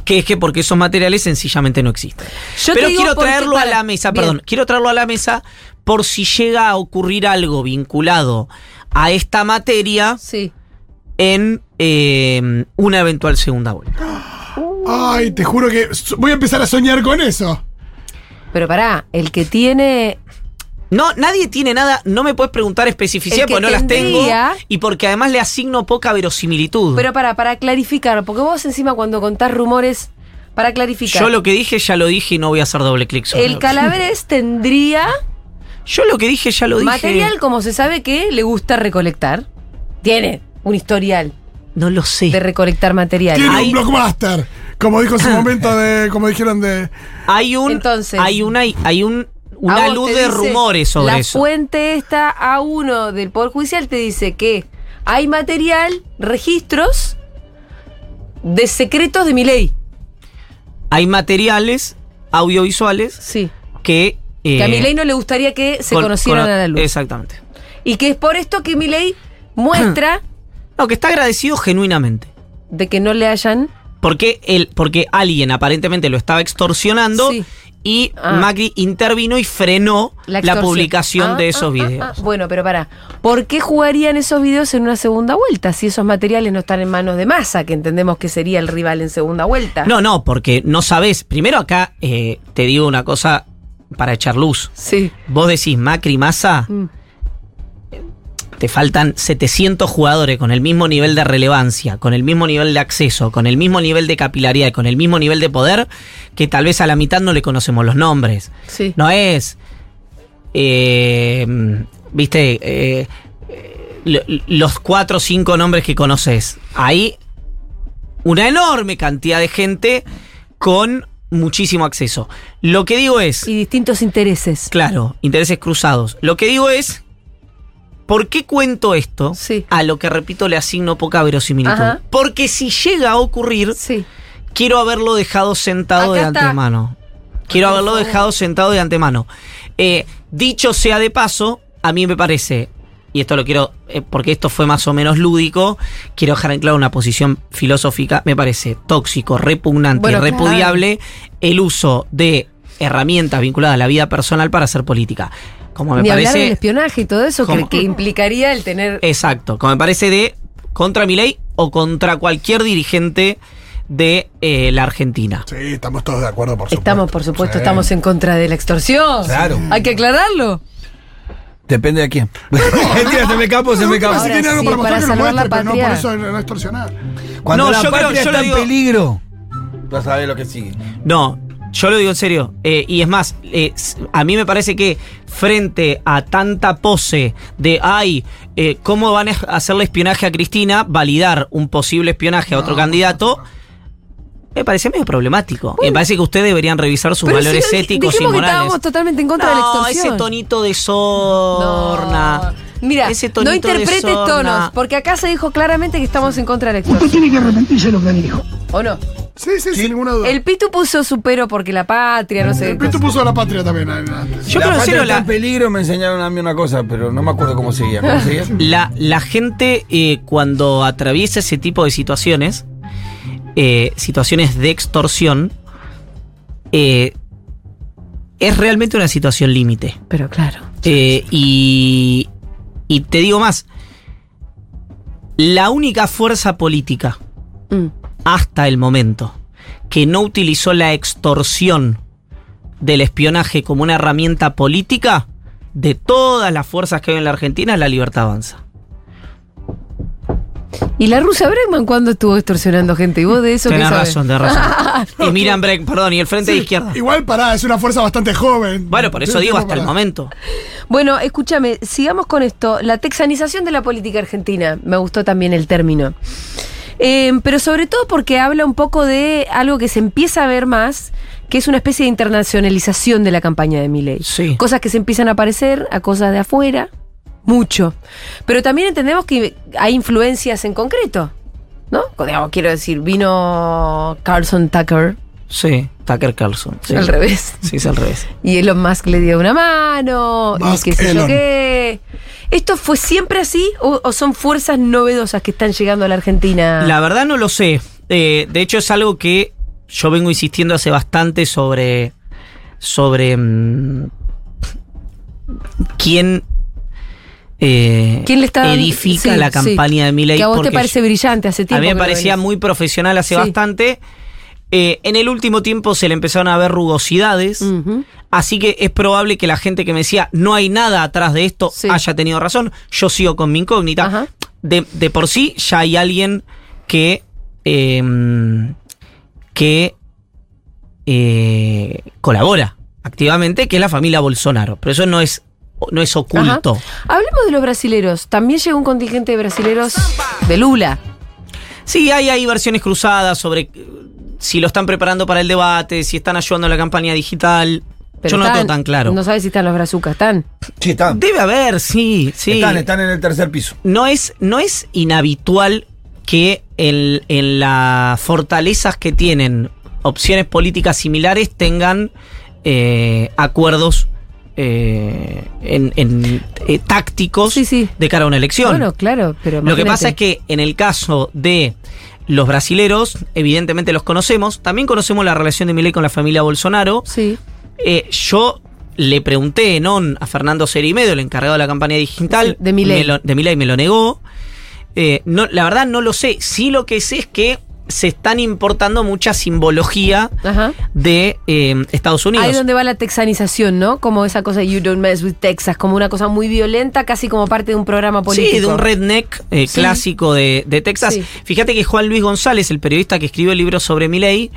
que es que porque esos materiales sencillamente no existen. yo Pero quiero traerlo a la mesa, Bien. perdón, quiero traerlo a la mesa por si llega a ocurrir algo vinculado a esta materia Sí. en eh, una eventual segunda vuelta. Ay, te juro que voy a empezar a soñar con eso. Pero pará, el que tiene. No, nadie tiene nada, no me puedes preguntar especificidad porque no las tengo. Y porque además le asigno poca verosimilitud. Pero para, para clarificar, porque vos encima cuando contás rumores, para clarificar, Yo lo que dije ya lo dije y no voy a hacer doble clic sobre el Calaveres tendría Yo lo que dije ya lo dije. material como se sabe que le gusta recolectar. Tiene un historial No lo sé. de recolectar material. Tiene un blockbuster. Como dijo en su momento de. Como dijeron de. Hay un. Entonces- hay una, hay un, A una luz de rumores sobre la eso. fuente esta A1 del Poder Judicial te dice que hay material, registros de secretos de mi ley. Hay materiales audiovisuales Sí. que. eh, Que a mi ley no le gustaría que se con- conocieran con- a la luz. Exactamente. Y que es por esto que mi ley muestra No, que está agradecido genuinamente. de que no le hayan. Porque, él, porque alguien aparentemente lo estaba extorsionando Sí. y Ah. Macri intervino y frenó la, publicación Ah, de ah, esos ah, videos. Bueno, pero para. ¿Por qué jugarían esos videos en una segunda vuelta si esos materiales no están en manos de Massa, que entendemos que sería el rival en segunda vuelta? No, no, porque no sabés. Primero acá eh, te digo una cosa para echar luz. Sí. Vos decís Macri Massa, Mm. Te faltan 700 jugadores con el mismo nivel de relevancia, con el mismo nivel de acceso, con el mismo nivel de capilaridad y con el mismo nivel de poder, que tal vez a la mitad no le conocemos los nombres. Sí. No es. eh, Viste. eh, lo- los cuatro o cinco nombres que conoces. Hay una enorme cantidad de gente con muchísimo acceso. Lo que digo es. Y distintos intereses. Claro, intereses cruzados. Lo que digo es. ¿Por qué cuento esto? Sí. A lo que repito le asigno poca verosimilitud. Ajá. Porque si llega a ocurrir, Sí. quiero haberlo dejado sentado Acá de está. antemano. Quiero haberlo dejado sentado de antemano. Eh, dicho sea de paso, a mí me parece, y esto lo quiero, eh, porque esto fue más o menos lúdico, quiero dejar en claro una posición filosófica, me parece tóxico, repugnante Bueno, y repudiable el uso de herramientas vinculadas a la vida personal para hacer política. Como me Ni hablar del parece... espionaje y todo eso que, ¿Cómo? que implicaría el tener. Exacto, como me parece de contra mi ley o contra cualquier dirigente de eh, la Argentina. Sí, estamos todos de acuerdo, por supuesto. Estamos, por supuesto, Sí. estamos en contra de la extorsión. Claro. Hay que aclararlo. Depende de quién. Mentira, se me capo, se me capo. si tiene algo sí, para mostrar para que lo salvar la muestre, pero no por eso no extorsionar. Cuando No, la yo creo- patria yo lo está digo- en peligro, ya sabes lo que sigue. No, yo lo digo en serio. eh, y es más, eh, a mí me parece que frente a tanta pose de, ay, eh, ¿cómo van a hacerle espionaje a Cristina? Validar un posible espionaje a otro candidato. Me parece medio problemático. Me parece que ustedes deberían revisar sus valores si éticos y dijimos que morales. estábamos totalmente en contra de la no, extorsión. ese tonito de sorna. No. Mira, Ese no tonito de interpretes tonos, porque acá se dijo claramente que estamos en contra de la extorsión. tiene que arrepentirse de lo que dijo. ¿O no? Sí, sí, sin ninguna duda. El Pitu puso su pero porque la patria, no sé. El Pitu puso a la patria también. eh, antes. Yo la patria está la, en peligro me enseñaron a mí una cosa, pero no me acuerdo cómo seguía. ¿Cómo seguía? La, la gente eh, cuando atraviesa ese tipo de situaciones, eh, situaciones de extorsión, eh, es realmente una situación límite. Pero claro. Eh, y, y te digo más, la única fuerza política Mm. Hasta el momento que no utilizó la extorsión del espionaje como una herramienta política de todas las fuerzas que hay en la Argentina es la libertad avanza. ¿Y la rusa Bregman cuándo estuvo extorsionando gente? ¿Y vos de eso qué Tenés sabes? razón, tenés razón. y Miriam Breck, perdón, y el frente de izquierda. Igual, pará, es una fuerza bastante joven. Bueno, por eso digo hasta el momento. Bueno, escúchame, sigamos con esto. La texanización de la política argentina. Me gustó también el término. Eh, pero sobre todo porque habla un poco de algo que se empieza a ver más, que es una especie de internacionalización de la campaña de Milei. Sí. Cosas que se empiezan a aparecer a cosas de afuera, mucho. Pero también entendemos que hay influencias en concreto, ¿no? Digamos, quiero decir, vino Carlson Tucker, Sí, Tucker Carlson. sí. al revés. Sí, es al revés. Y Elon Musk le dio una mano. Musk, y qué sé yo qué. ¿Esto fue siempre así o, o son fuerzas novedosas que están llegando a la Argentina? La verdad no lo sé. Eh, de hecho es algo que yo vengo insistiendo hace bastante sobre sobre mm, quién eh, ¿Quién le está edifica sí, la sí. campaña de Milei Que a vos te parece yo- brillante hace a tiempo. mí me parecía muy profesional hace Sí. bastante Eh, en el último tiempo se le empezaron a ver rugosidades, así que es probable que la gente que me decía no hay nada atrás de esto Sí. haya tenido razón. Yo sigo con mi incógnita. Ajá. De, de por sí ya hay alguien que eh, que eh, colabora activamente, que es la familia Bolsonaro. Pero eso no es no es oculto. Ajá. Hablemos de los brasileros. También llegó un contingente de brasileros de Lula. Sí, hay, hay versiones cruzadas sobre si lo están preparando para el debate, si están ayudando a la campaña digital. Yo no lo tengo están- tan claro. No sabes si están los brazucas, ¿están? Sí, están. Debe haber, sí, sí. Están, están en el tercer piso. No es, no es inhabitual que en, en las fortalezas que tienen opciones políticas similares tengan eh, acuerdos eh, en, en, eh, tácticos Sí, sí. de cara a una elección. Bueno, claro, pero Lo que pasa es que en el caso de los brasileros, evidentemente los conocemos, también conocemos la relación de Milei con la familia Bolsonaro. Sí. Eh, yo le pregunté ¿no? a Fernando Serimedo, el encargado de la campaña digital, de Milei. me lo- de Milei me lo negó. Eh, no, la verdad no lo sé. Sí lo que sé es que se están importando mucha simbología Ajá. de eh, Estados Unidos. Ahí donde va la texanización, ¿no? Como esa cosa de You Don't Mess with Texas, como una cosa muy violenta, casi como parte de un programa político. Sí, de un redneck eh, Sí. clásico de, de Texas. Sí. Fíjate que Juan Luis González, el periodista que escribió el libro sobre Milei,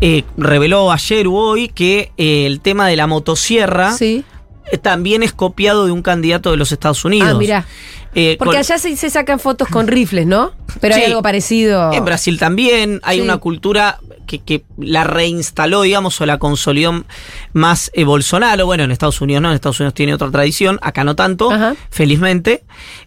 eh, reveló ayer u hoy que eh, el tema de la motosierra Sí. También es copiado de un candidato de los Estados Unidos. Ah, mirá. Eh, Porque con- allá se, se sacan fotos con rifles, ¿no? Pero hay algo parecido. En Brasil también hay Sí. una cultura que, que la reinstaló, digamos, o la consolidó más eh, Bolsonaro. Bueno, en Estados Unidos no, en Estados Unidos tiene otra tradición, acá no tanto, Ajá. felizmente.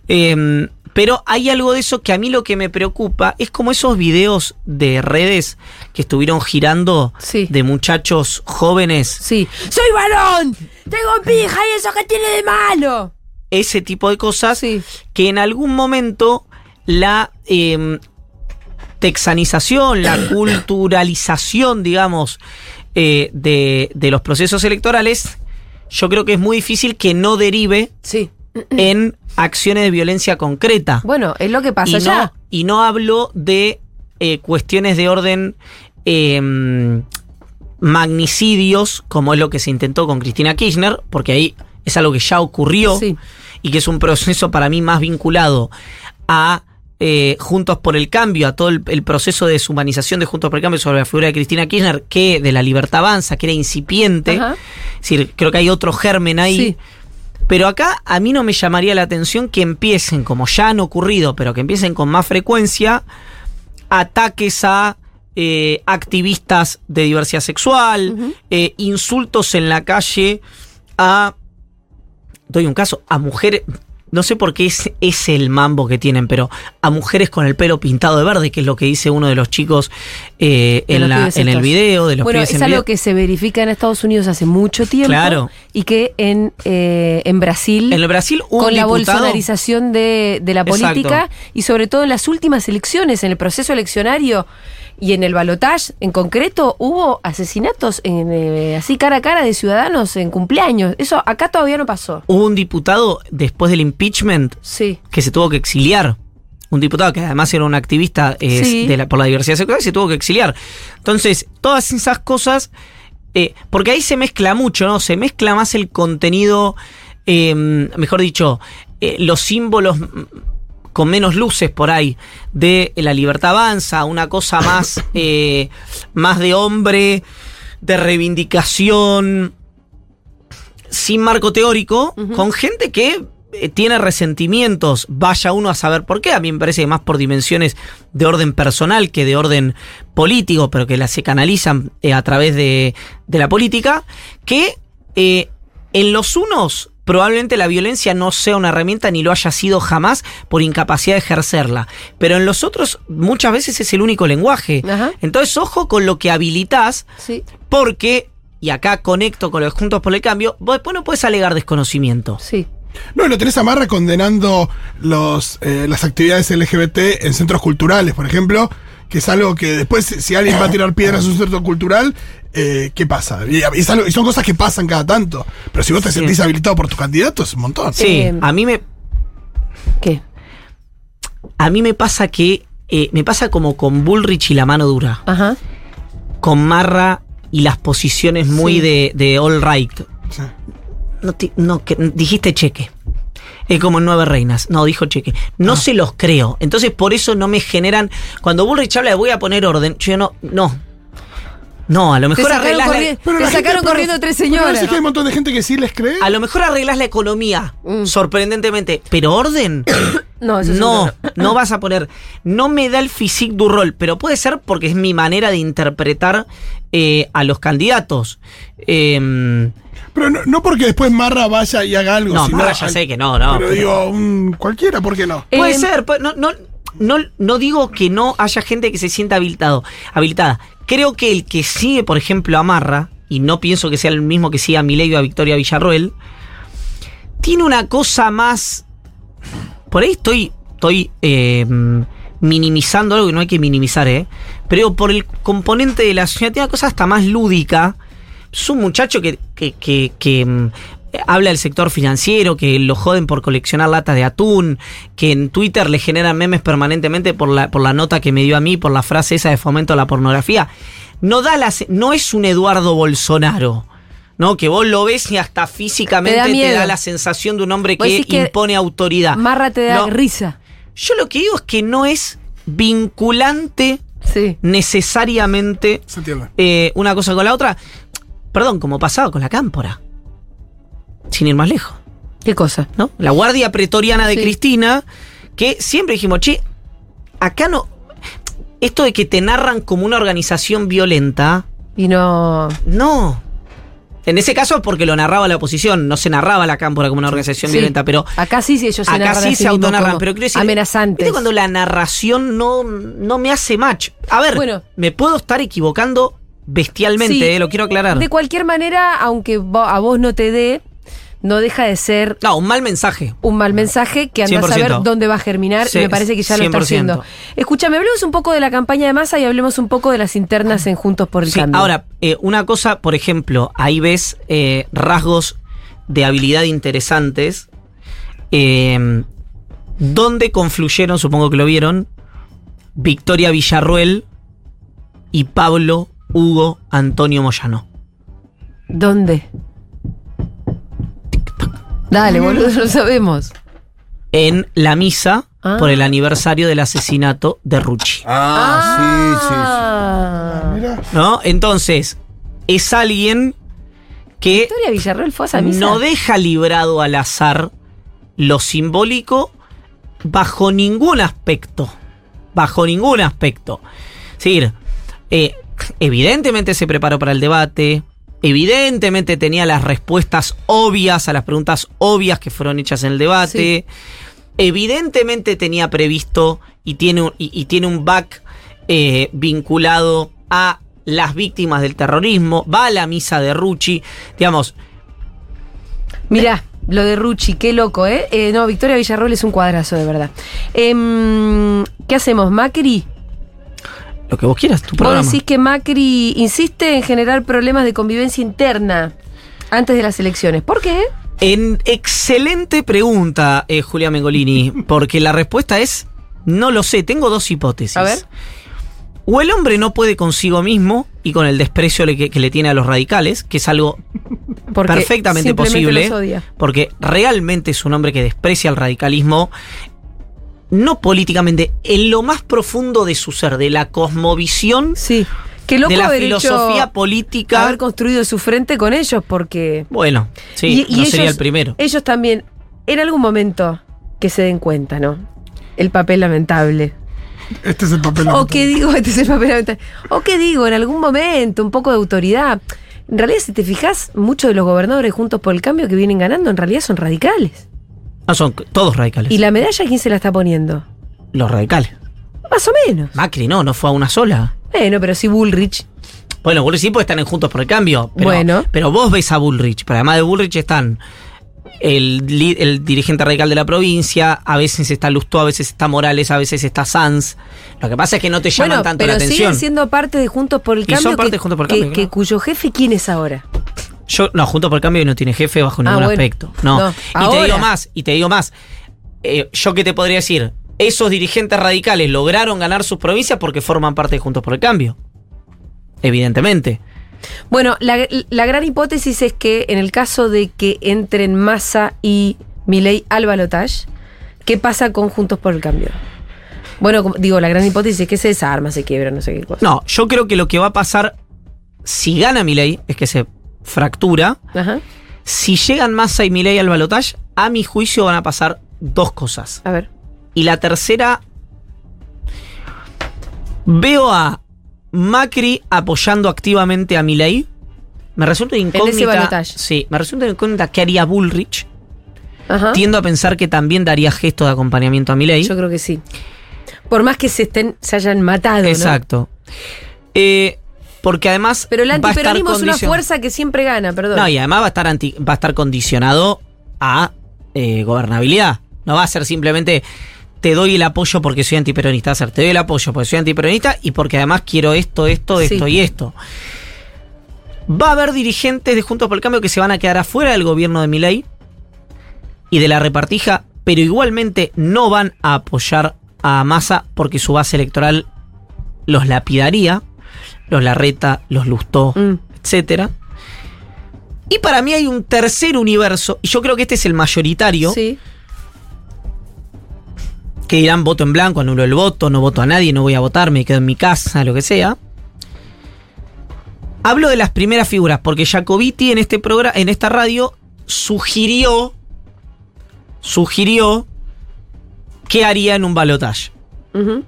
Eh, pero hay algo de eso que a mí lo que me preocupa es como esos videos de redes que estuvieron girando Sí. de muchachos jóvenes, Sí. ¡Soy varón! ¡Tengo pija y eso que tiene de malo! ese tipo de cosas Sí. que en algún momento la eh, texanización, la culturalización, digamos, eh, de, de los procesos electorales, yo creo que es muy difícil que no derive Sí. en acciones de violencia concreta. Bueno, es lo que pasa y, no, y no hablo de eh, cuestiones de orden eh, magnicidios, como es lo que se intentó con Cristina Kirchner, porque ahí es algo que ya ocurrió Sí. y que es un proceso para mí más vinculado a eh, Juntos por el Cambio, a todo el, el proceso de deshumanización de Juntos por el Cambio sobre la figura de Cristina Kirchner, que de la Libertad Avanza, que era incipiente. Ajá. Es decir, creo que hay otro germen ahí. Sí. Pero acá a mí no me llamaría la atención que empiecen, como ya han ocurrido, pero que empiecen con más frecuencia, ataques a eh, activistas de diversidad sexual, eh, insultos en la calle a, doy un caso, a mujeres, no sé por qué es, es el mambo que tienen, pero a mujeres con el pelo pintado de verde, que es lo que dice uno de los chicos eh, De en, los la- en el video, de los bueno, es algo que se verifica en Estados Unidos hace mucho tiempo. Claro. Y que en, eh, en Brasil. En el Brasil un con la bolsonarización de, de la Exacto. política y sobre todo en las últimas elecciones, en el proceso eleccionario y en el balotaje en concreto, hubo asesinatos en, eh, así cara a cara de ciudadanos en cumpleaños. Eso acá todavía no pasó. Hubo un diputado después del impeachment Sí. que se tuvo que exiliar. Un diputado que además era un activista eh, Sí. de la- por la diversidad sexual y se tuvo que exiliar. Entonces, todas esas cosas, eh, porque ahí se mezcla mucho, ¿no? Se mezcla más el contenido, eh, mejor dicho, eh, los símbolos con menos luces por ahí de la libertad avanza, una cosa más, eh, más de hombre, de reivindicación, sin marco teórico, con gente que tiene resentimientos, vaya uno a saber por qué. A mí me parece que más por dimensiones de orden personal que de orden político, pero que las se canalizan eh, a través de, de la política, que eh, en los unos probablemente la violencia no sea una herramienta ni lo haya sido jamás por incapacidad de ejercerla, pero en los otros muchas veces es el único lenguaje. Ajá. Entonces, ojo con lo que habilitas, Sí. porque, y acá conecto con los Juntos por el Cambio, vos después no puedes alegar desconocimiento. Sí. No, y lo tenés a Marra condenando los, eh, las actividades LGBT en centros culturales, por ejemplo, que es algo que después, si alguien va a tirar piedras a un centro cultural, eh, ¿qué pasa? Y, es algo- y son cosas que pasan cada tanto. Pero si vos te Sí. sentís habilitado por tu candidato, es un montón. Sí, Eh, a mí me, ¿Qué? a mí me pasa que, eh, me pasa como con Bullrich y la mano dura. Ajá. con Marra y las posiciones muy Sí. de, de all right. Sí. No, te- no, que, dijiste cheque. Es como en Nueve Reinas. No, dijo cheque. No Ah. se los creo. Entonces, por eso no me generan. Cuando Bullrich habla de voy a poner orden, yo no. No. No, a lo Te mejor sacaron, corri- Pero te la gente- sacaron pero- corriendo tres pero no señoras. sé que hay un montón de gente que sí les cree. A lo mejor arreglas la economía, Mm. sorprendentemente, pero orden. No, eso es no, un- no vas a poner. No me da el physique du rol, pero puede ser porque es mi manera de interpretar eh, a los candidatos. Eh, Pero no, no porque después Marra vaya y haga algo. no, sino Marra ya al- sé que no, no. pero, pero- digo, un- cualquiera, ¿por qué no? puede Eh, ser, pu- no, no, no, no digo que no haya gente que se sienta habilitado, habilitada. Creo que el que sigue, por ejemplo, a Marra, y no pienso que sea el mismo que siga a Milei o a Victoria Villarroel, tiene una cosa más. Por ahí estoy, estoy eh, minimizando algo que no hay que minimizar, ¿eh? Pero por el componente de la sociedad, tiene una cosa hasta más lúdica. Es un muchacho que, que, que- que, mm, habla del sector financiero, que lo joden por coleccionar latas de atún, que en Twitter le generan memes permanentemente por la, por la nota que me dio a mí, por la frase esa de fomento a la pornografía. No, da la, se- no es un Eduardo Bolsonaro. ¿no? Que vos lo ves y hasta físicamente Te da te da, la sensación de un hombre que, impone autoridad. Marra te da No, risa. Yo lo que digo es que no es vinculante Sí. necesariamente eh, una cosa con la otra. Perdón, como pasaba con la cámpora. Sin ir más lejos, ¿Qué cosa? ¿no? La guardia pretoriana de Sí. Cristina, que siempre dijimos, che, acá no. Esto de que te narran como una organización violenta, Y no. no. En ese caso, porque lo narraba la oposición, no se narraba la cámpora como una organización Sí. violenta, pero Acá sí, sí, ellos se acá sí se autonarran, pero quiero decir. Amenazantes. ¿viste cuando la narración no, no me hace match? A ver, Bueno. me puedo estar equivocando bestialmente, Sí. eh, lo quiero aclarar. De cualquier manera, aunque a vos no te dé, no deja de ser No, un mal mensaje. un mal mensaje que andás a ver 100%. dónde va a germinar Sí, y me parece que ya lo está 100%. haciendo. Escúchame, hablemos un poco de la campaña de masa y hablemos un poco de las internas en Juntos por el Sí, Cambio. ahora, eh, una cosa, por ejemplo, ahí ves eh, rasgos de habilidad interesantes. Eh, ¿Dónde confluyeron, supongo que lo vieron, Victoria Villarruel y Pablo Hugo Antonio Moyano? ¿Dónde? Dale, boludo, lo sabemos. En la misa Ah. por el aniversario del asesinato de Rucci. Ah, Mira, ¿No? Entonces, es alguien que Victoria Villarreal fue a esa misa. no deja librado al azar lo simbólico bajo ningún aspecto. Bajo ningún aspecto. Es decir, eh, evidentemente se preparó para el debate. Evidentemente tenía las respuestas obvias a las preguntas obvias que fueron hechas en el debate. Evidentemente tenía previsto y tiene un, y, y tiene un back eh, vinculado a las víctimas del terrorismo. Va a la misa de Rucci. Digamos, Mirá, lo de Rucci, qué loco, ¿eh? Eh, no, Victoria Villarroel es un cuadrazo, de verdad. Em, ¿Qué hacemos? ¿Macri? Lo que vos quieras, tu Vos programa. decís que Macri insiste en generar problemas de convivencia interna antes de las elecciones. ¿Por qué? En excelente pregunta, eh, Julia Mengolini, porque la respuesta es no lo sé. Tengo dos hipótesis. A ver. O el hombre no puede consigo mismo y con el desprecio le- que, que le tiene a los radicales, que es algo Porque perfectamente posible, los odia. porque realmente es un hombre que desprecia el radicalismo, no políticamente, en lo más profundo de su ser, de la cosmovisión, Sí. Qué loco de la haber filosofía hecho- política. haber construido su frente con ellos, porque. Bueno, sí, no sería el primero. Ellos también, en algún momento, que se den cuenta, ¿no? El papel lamentable. este es el papel. O qué digo, este es el papel lamentable. O qué digo, en algún momento, un poco de autoridad. En realidad, si te fijas, muchos de los gobernadores juntos por el cambio que vienen ganando, en realidad son radicales. No, son todos radicales. ¿Y la medalla quién se la está poniendo? Los radicales. Más o menos. Macri no, no fue a una sola. Bueno, pero sí Bullrich. Bueno, Bullrich sí puede estar en Juntos por el Cambio. Pero, Bueno. Pero vos ves a Bullrich. Pero además de Bullrich están el, el dirigente radical de la provincia. A veces está Lustó, a veces está Morales, a veces está Sanz. Lo que pasa es que no te llaman Bueno, tanto pero la atención. siguen siendo parte de Juntos por el Y son Cambio. parte que, de Juntos por el que- Cambio, que cuyo jefe, ¿quién es ahora? Yo, no, Juntos por el Cambio no tiene jefe bajo Ah, ningún bueno. aspecto. No. No, Y ahora. te digo más, y te digo más. Eh, yo qué te podría decir, esos dirigentes radicales lograron ganar sus provincias porque forman parte de Juntos por el Cambio. evidentemente. Bueno, la, la gran hipótesis es que en el caso de que entren Massa y Milei al balotage, ¿qué pasa con Juntos por el Cambio? Bueno, digo, la gran hipótesis es que se desarma, se quiebra, no sé qué cosa. No, yo creo que lo que va a pasar si gana Milei es que se fractura. Ajá. Si llegan Massa y Milei al balotaje, a mi juicio van a pasar dos cosas. A ver. Y la tercera, veo a Macri apoyando activamente a Milei. Me resulta incógnita. Sí, me resulta incógnita qué haría Bullrich. Ajá. Tiendo a pensar que también daría gesto de acompañamiento a Milei. Yo creo que sí. Por más que se estén, se hayan matado. ¿no? Exacto. Eh, porque además. Pero el antiperonismo es una fuerza que siempre gana, perdón. No, y además va a estar, anti- va a estar condicionado a eh, gobernabilidad. No va a ser simplemente te doy el apoyo porque soy antiperonista. Va a ser te doy el apoyo porque soy antiperonista y porque además quiero esto, esto, Sí. esto y esto. Va a haber dirigentes de Juntos por el Cambio que se van a quedar afuera del gobierno de Milei y de la repartija, pero igualmente no van a apoyar a Massa porque su base electoral los lapidaría, los Larreta, los Lustó, Mm. etcétera. Y para mí hay un tercer universo, y yo creo que este es el mayoritario, Sí. que dirán voto en blanco, anulo el voto, no voto a nadie, no voy a votar, me quedo en mi casa, lo que sea. Hablo de las primeras figuras, porque Jacobiti en este programa, en esta radio, sugirió, sugirió que haría en un balotaje.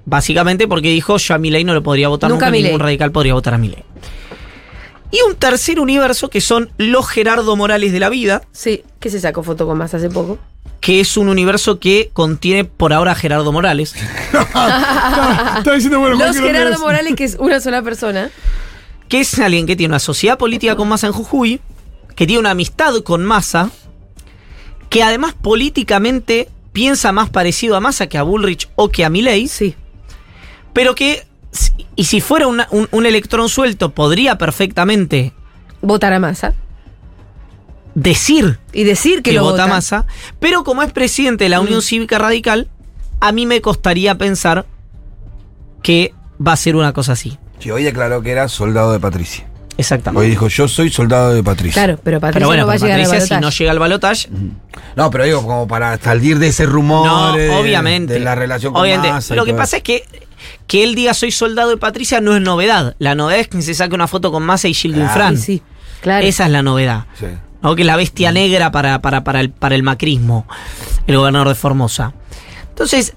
Básicamente porque dijo yo a Milei no lo podría votar Nunca ningún radical podría votar a Milei. Y un tercer universo que son los Gerardo Morales de la vida, Sí, que se sacó foto con más hace poco. que es un universo que contiene por ahora a Gerardo Morales. Está diciendo, bueno, Los Gerardo es- Morales, que es una sola persona. que es alguien que tiene una sociedad política con Massa en Jujuy, que tiene una amistad con Massa, que además políticamente piensa más parecido a Massa que a Bullrich o que a Milei, Sí. pero que, y si fuera una- un, un electrón suelto, podría perfectamente Votar a Massa. decir Y decir que, que, lo vota vota. Massa, pero como es presidente de la Unión Cívica Radical, a mí me costaría pensar que va a ser una cosa así. Sí, hoy declaró que era soldado de Patricia. Exactamente. Hoy dijo, yo soy soldado de Patricia. Claro, pero Patricia pero bueno, no va a pero llegar Patricia, al si no llega al balotaje, No, pero digo, como para salir de ese rumor. No, de- obviamente. De la relación con Obviamente. Massa Lo que pasa es que que él diga soy soldado de Patricia no es novedad. La novedad es que se saque una foto con Massa y Gildo Claro. Infran. Sí, sí, claro. Esa es la novedad. Sí. ¿no? Que es la bestia negra para, para, para, el, para el macrismo, el gobernador de Formosa. Entonces,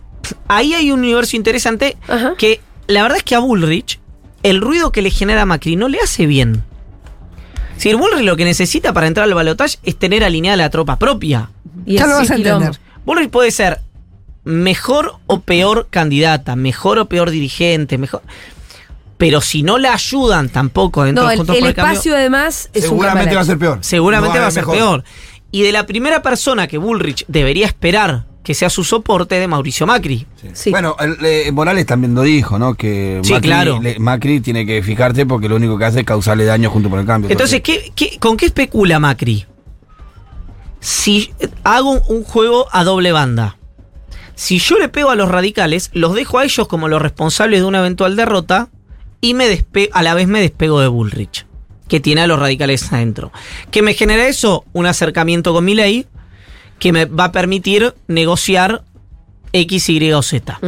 ahí hay un universo interesante Ajá. que la verdad es que a Bullrich, el ruido que le genera a Macri no le hace bien. Si el Bullrich lo que necesita para entrar al balotaje es tener alineada la tropa propia. Y Ya es lo vas a entender. Bullrich puede ser mejor o peor candidata, mejor o peor dirigente, mejor. Pero si no la ayudan tampoco dentro No, de el, Juntos el por el Cambio, espacio además es Seguramente un va a ser peor. seguramente No va a ser mejor. peor. Y de la primera persona que Bullrich debería esperar que sea su soporte de Mauricio Macri. Sí. Bueno, el- eh, Morales también lo dijo, ¿no? Que Sí, Macri, claro. le- Macri tiene que fijarse porque lo único que hace es causarle daño junto por el cambio. Entonces, ¿qué, qué- con qué especula Macri? Si hago un- un juego a doble banda, si yo le pego a los radicales, los dejo a ellos como los responsables de una eventual derrota y me despe- a la vez me despego de Bullrich, que tiene a los radicales adentro. ¿Qué me genera eso? Un acercamiento con mi ley que me va a permitir negociar X, Y o Z.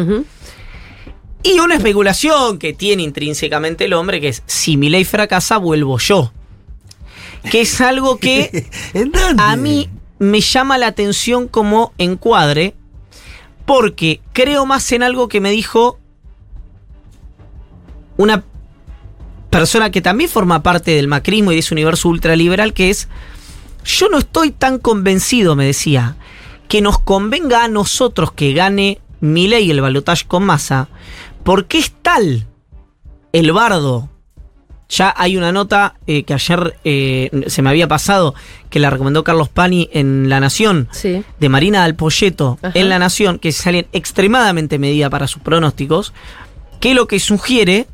Y una especulación que tiene intrínsecamente el hombre, que es, si mi ley fracasa, vuelvo yo. Que es algo que a mí me llama la atención como encuadre, porque creo más en algo que me dijo una persona que también forma parte del macrismo y de ese universo ultraliberal, que es, yo no estoy tan convencido, me decía, que nos convenga a nosotros que gane Milei el balotaje con masa, porque es tal el bardo. Ya hay una nota eh, que ayer eh, se me había pasado, que la recomendó Carlos Pani en La Nación, Sí. de Marina del Polleto Ajá. en La Nación, que salen extremadamente medida para sus pronósticos, que lo que sugiere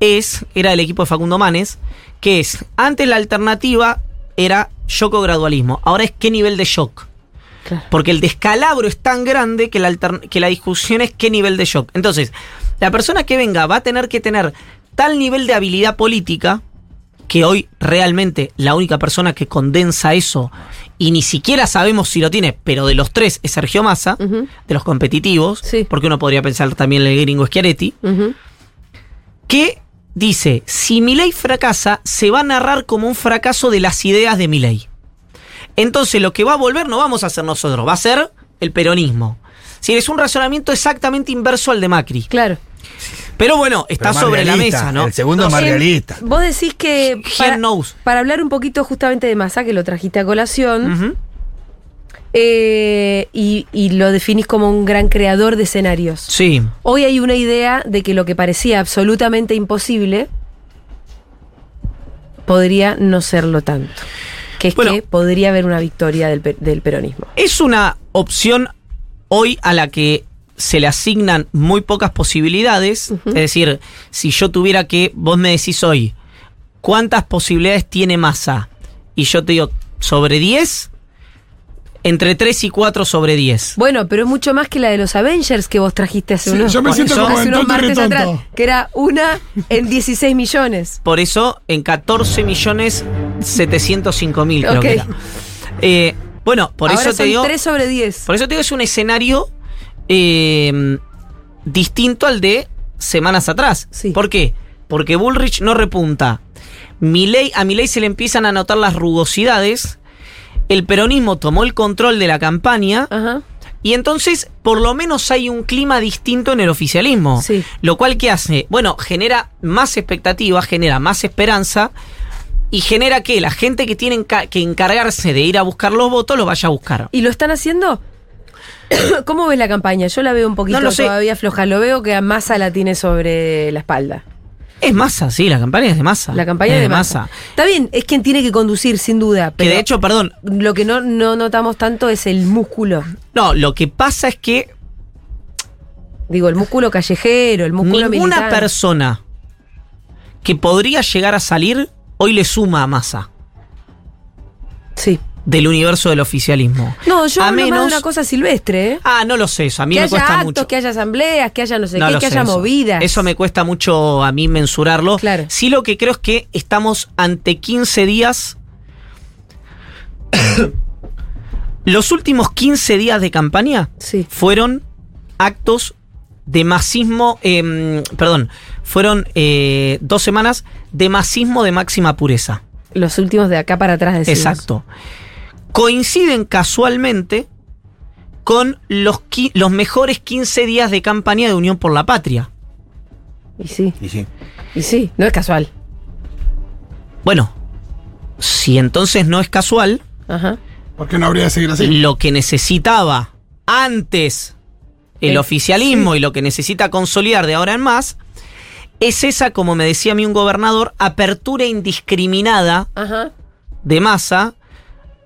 es, era el equipo de Facundo Manes, que es, antes la alternativa era shock o gradualismo, ahora es qué nivel de shock. Claro. Porque el descalabro es tan grande que la, que la discusión es qué nivel de shock. Entonces, la persona que venga va a tener que tener tal nivel de habilidad política que hoy realmente la única persona que condensa eso y ni siquiera sabemos si lo tiene, pero de los tres es Sergio Massa, de los competitivos, Sí. porque uno podría pensar también en el gringo Schiaretti, que dice, si Milei fracasa, se va a narrar como un fracaso de las ideas de Milei. Entonces lo que va a volver no vamos a hacer nosotros, va a ser el peronismo. Si es un razonamiento exactamente inverso al de Macri. Claro. Pero bueno, está Pero sobre la mesa, ¿no? El segundo más Eh, realista. Vos decís que para, knows. para hablar un poquito justamente de Massa, que lo trajiste a colación. Eh, y, y lo definís como un gran creador de escenarios. Sí. Hoy hay una idea de que lo que parecía absolutamente imposible podría no serlo tanto. Que es Bueno. que podría haber una victoria del peronismo. Es una opción hoy a la que se le asignan muy pocas posibilidades. Es decir, si yo tuviera que, vos me decís hoy, ¿cuántas posibilidades tiene masa? Y yo te digo, sobre 10, entre 3 y 4 sobre 10. Bueno, pero es mucho más que la de los Avengers que vos trajiste hace Sí, unos, yo me siento eso- como hace en unos tonto martes atrás, que era una en 16 millones. Por eso, en 14 millones 705 mil, creo Ok. que era. Eh, bueno, por Ahora eso te digo. 3 sobre 10. Por eso te digo, es un escenario eh, distinto al de semanas atrás. Sí. ¿Por qué? Porque Bullrich no repunta. Milei, a Milei se le empiezan a notar las rugosidades. El peronismo tomó el control de la campaña. Ajá. Y entonces, por lo menos hay un clima distinto en el oficialismo. Sí. Lo cual, ¿qué hace? Bueno, genera más expectativa, genera más esperanza. Y genera que la gente que tiene que encargarse de ir a buscar los votos los vaya a buscar. ¿Y lo están haciendo? ¿Cómo ves la campaña? Yo la veo un poquito No lo sé. todavía floja. Lo veo que a Massa la tiene sobre la espalda. Es masa, sí, la campaña es de masa. La campaña es de masa. Está bien, es quien tiene que conducir, sin duda. Que Pero de hecho, perdón, lo que no, no notamos tanto es el músculo. no, lo que pasa es que Digo, el músculo callejero, el músculo ninguna militar. persona que podría llegar a salir hoy le suma a masa Sí. Del universo del oficialismo. No, yo a hablo más de menos. una cosa silvestre, ¿eh? Ah, no lo sé, eso a mí que me haya cuesta actos, mucho. que haya asambleas, que haya no sé No qué, que haya eso. movidas. Eso me cuesta mucho a mí mensurarlo. Claro. Sí lo que creo es que estamos ante 15 días. Los últimos 15 días de campaña Sí. fueron actos de masismo, em, perdón, fueron eh, dos semanas de masismo de máxima pureza. Los últimos de acá para atrás decimos. Exacto. Coinciden casualmente con los, los mejores 15 días de campaña de Unión por la Patria. Y sí, Y sí. y sí, no es casual. Bueno, si entonces no es casual, Ajá. ¿Por qué no habría de seguir así? lo que necesitaba antes el El- oficialismo y lo que necesita consolidar de ahora en más es esa, como me decía a mí un gobernador, apertura indiscriminada Ajá. de masa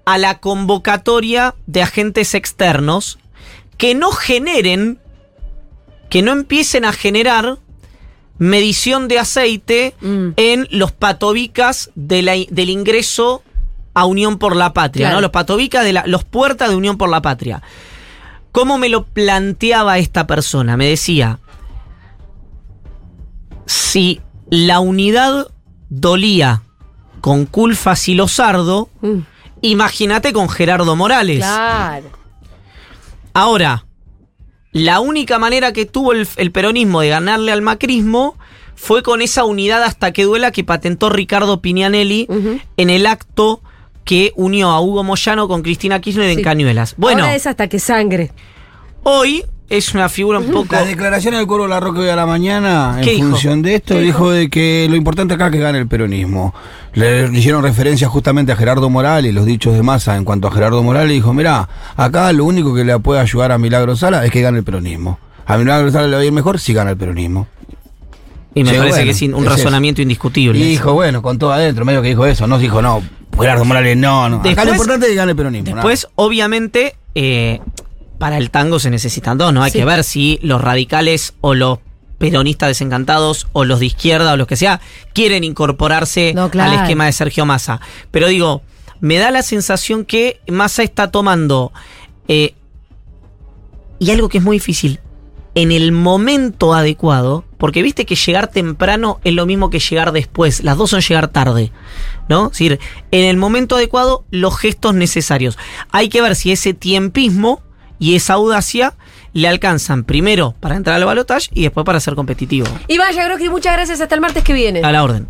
a la convocatoria de agentes externos que no generen, que no empiecen a generar medición de aceite Mm. en los patobicas de la- del ingreso a Unión por la Patria, Claro. ¿no? Los patobicas de la, los puertas de Unión por la Patria. ¿Cómo me lo planteaba esta persona? Me decía, si la unidad dolía con Culfas y Lozardo, Mm. Imagínate con Gerardo Morales. Claro. Ahora, la única manera que tuvo el, el peronismo de ganarle al macrismo fue con esa unidad hasta que duela que patentó Ricardo Pignanelli Ujú. en el acto que unió a Hugo Moyano con Cristina Kirchner en. Cañuelas. Bueno, Ahora es hasta que sangre. hoy es una figura un poco... La declaración del Cuervo Larroque hoy a la mañana, en función de esto, dijo de que lo importante acá es que gane el peronismo. Le, hicieron referencia justamente a Gerardo Morales y los dichos de masa en cuanto a Gerardo Morales. Dijo, mirá, acá lo único que le puede ayudar a Milagro Sala es que gane el peronismo. A Milagro Sala le va a ir mejor si gana el peronismo. Y me Sí, parece bueno, que es un es eso. razonamiento indiscutible. Y dijo, bueno, con todo adentro, medio que dijo eso. No dijo, no, Gerardo Morales, no, no. acá Después- lo importante es que gane el peronismo. Después, obviamente, eh, para el tango se necesitan dos, ¿no? Hay Sí. que ver si los radicales o los peronistas desencantados o los de izquierda o los que sea quieren incorporarse No, claro. al esquema de Sergio Massa. Pero digo, me da la sensación que Massa está tomando eh, y algo que es muy difícil en el momento adecuado Porque viste que llegar temprano es lo mismo que llegar después. Las dos son llegar tarde. ¿No? Es decir, en el momento adecuado, los gestos necesarios. Hay que ver si ese tiempismo y esa audacia le alcanzan primero para entrar al balotaje y después para ser competitivo. Iván Yagroski, muchas gracias. Hasta el martes que viene. A la orden.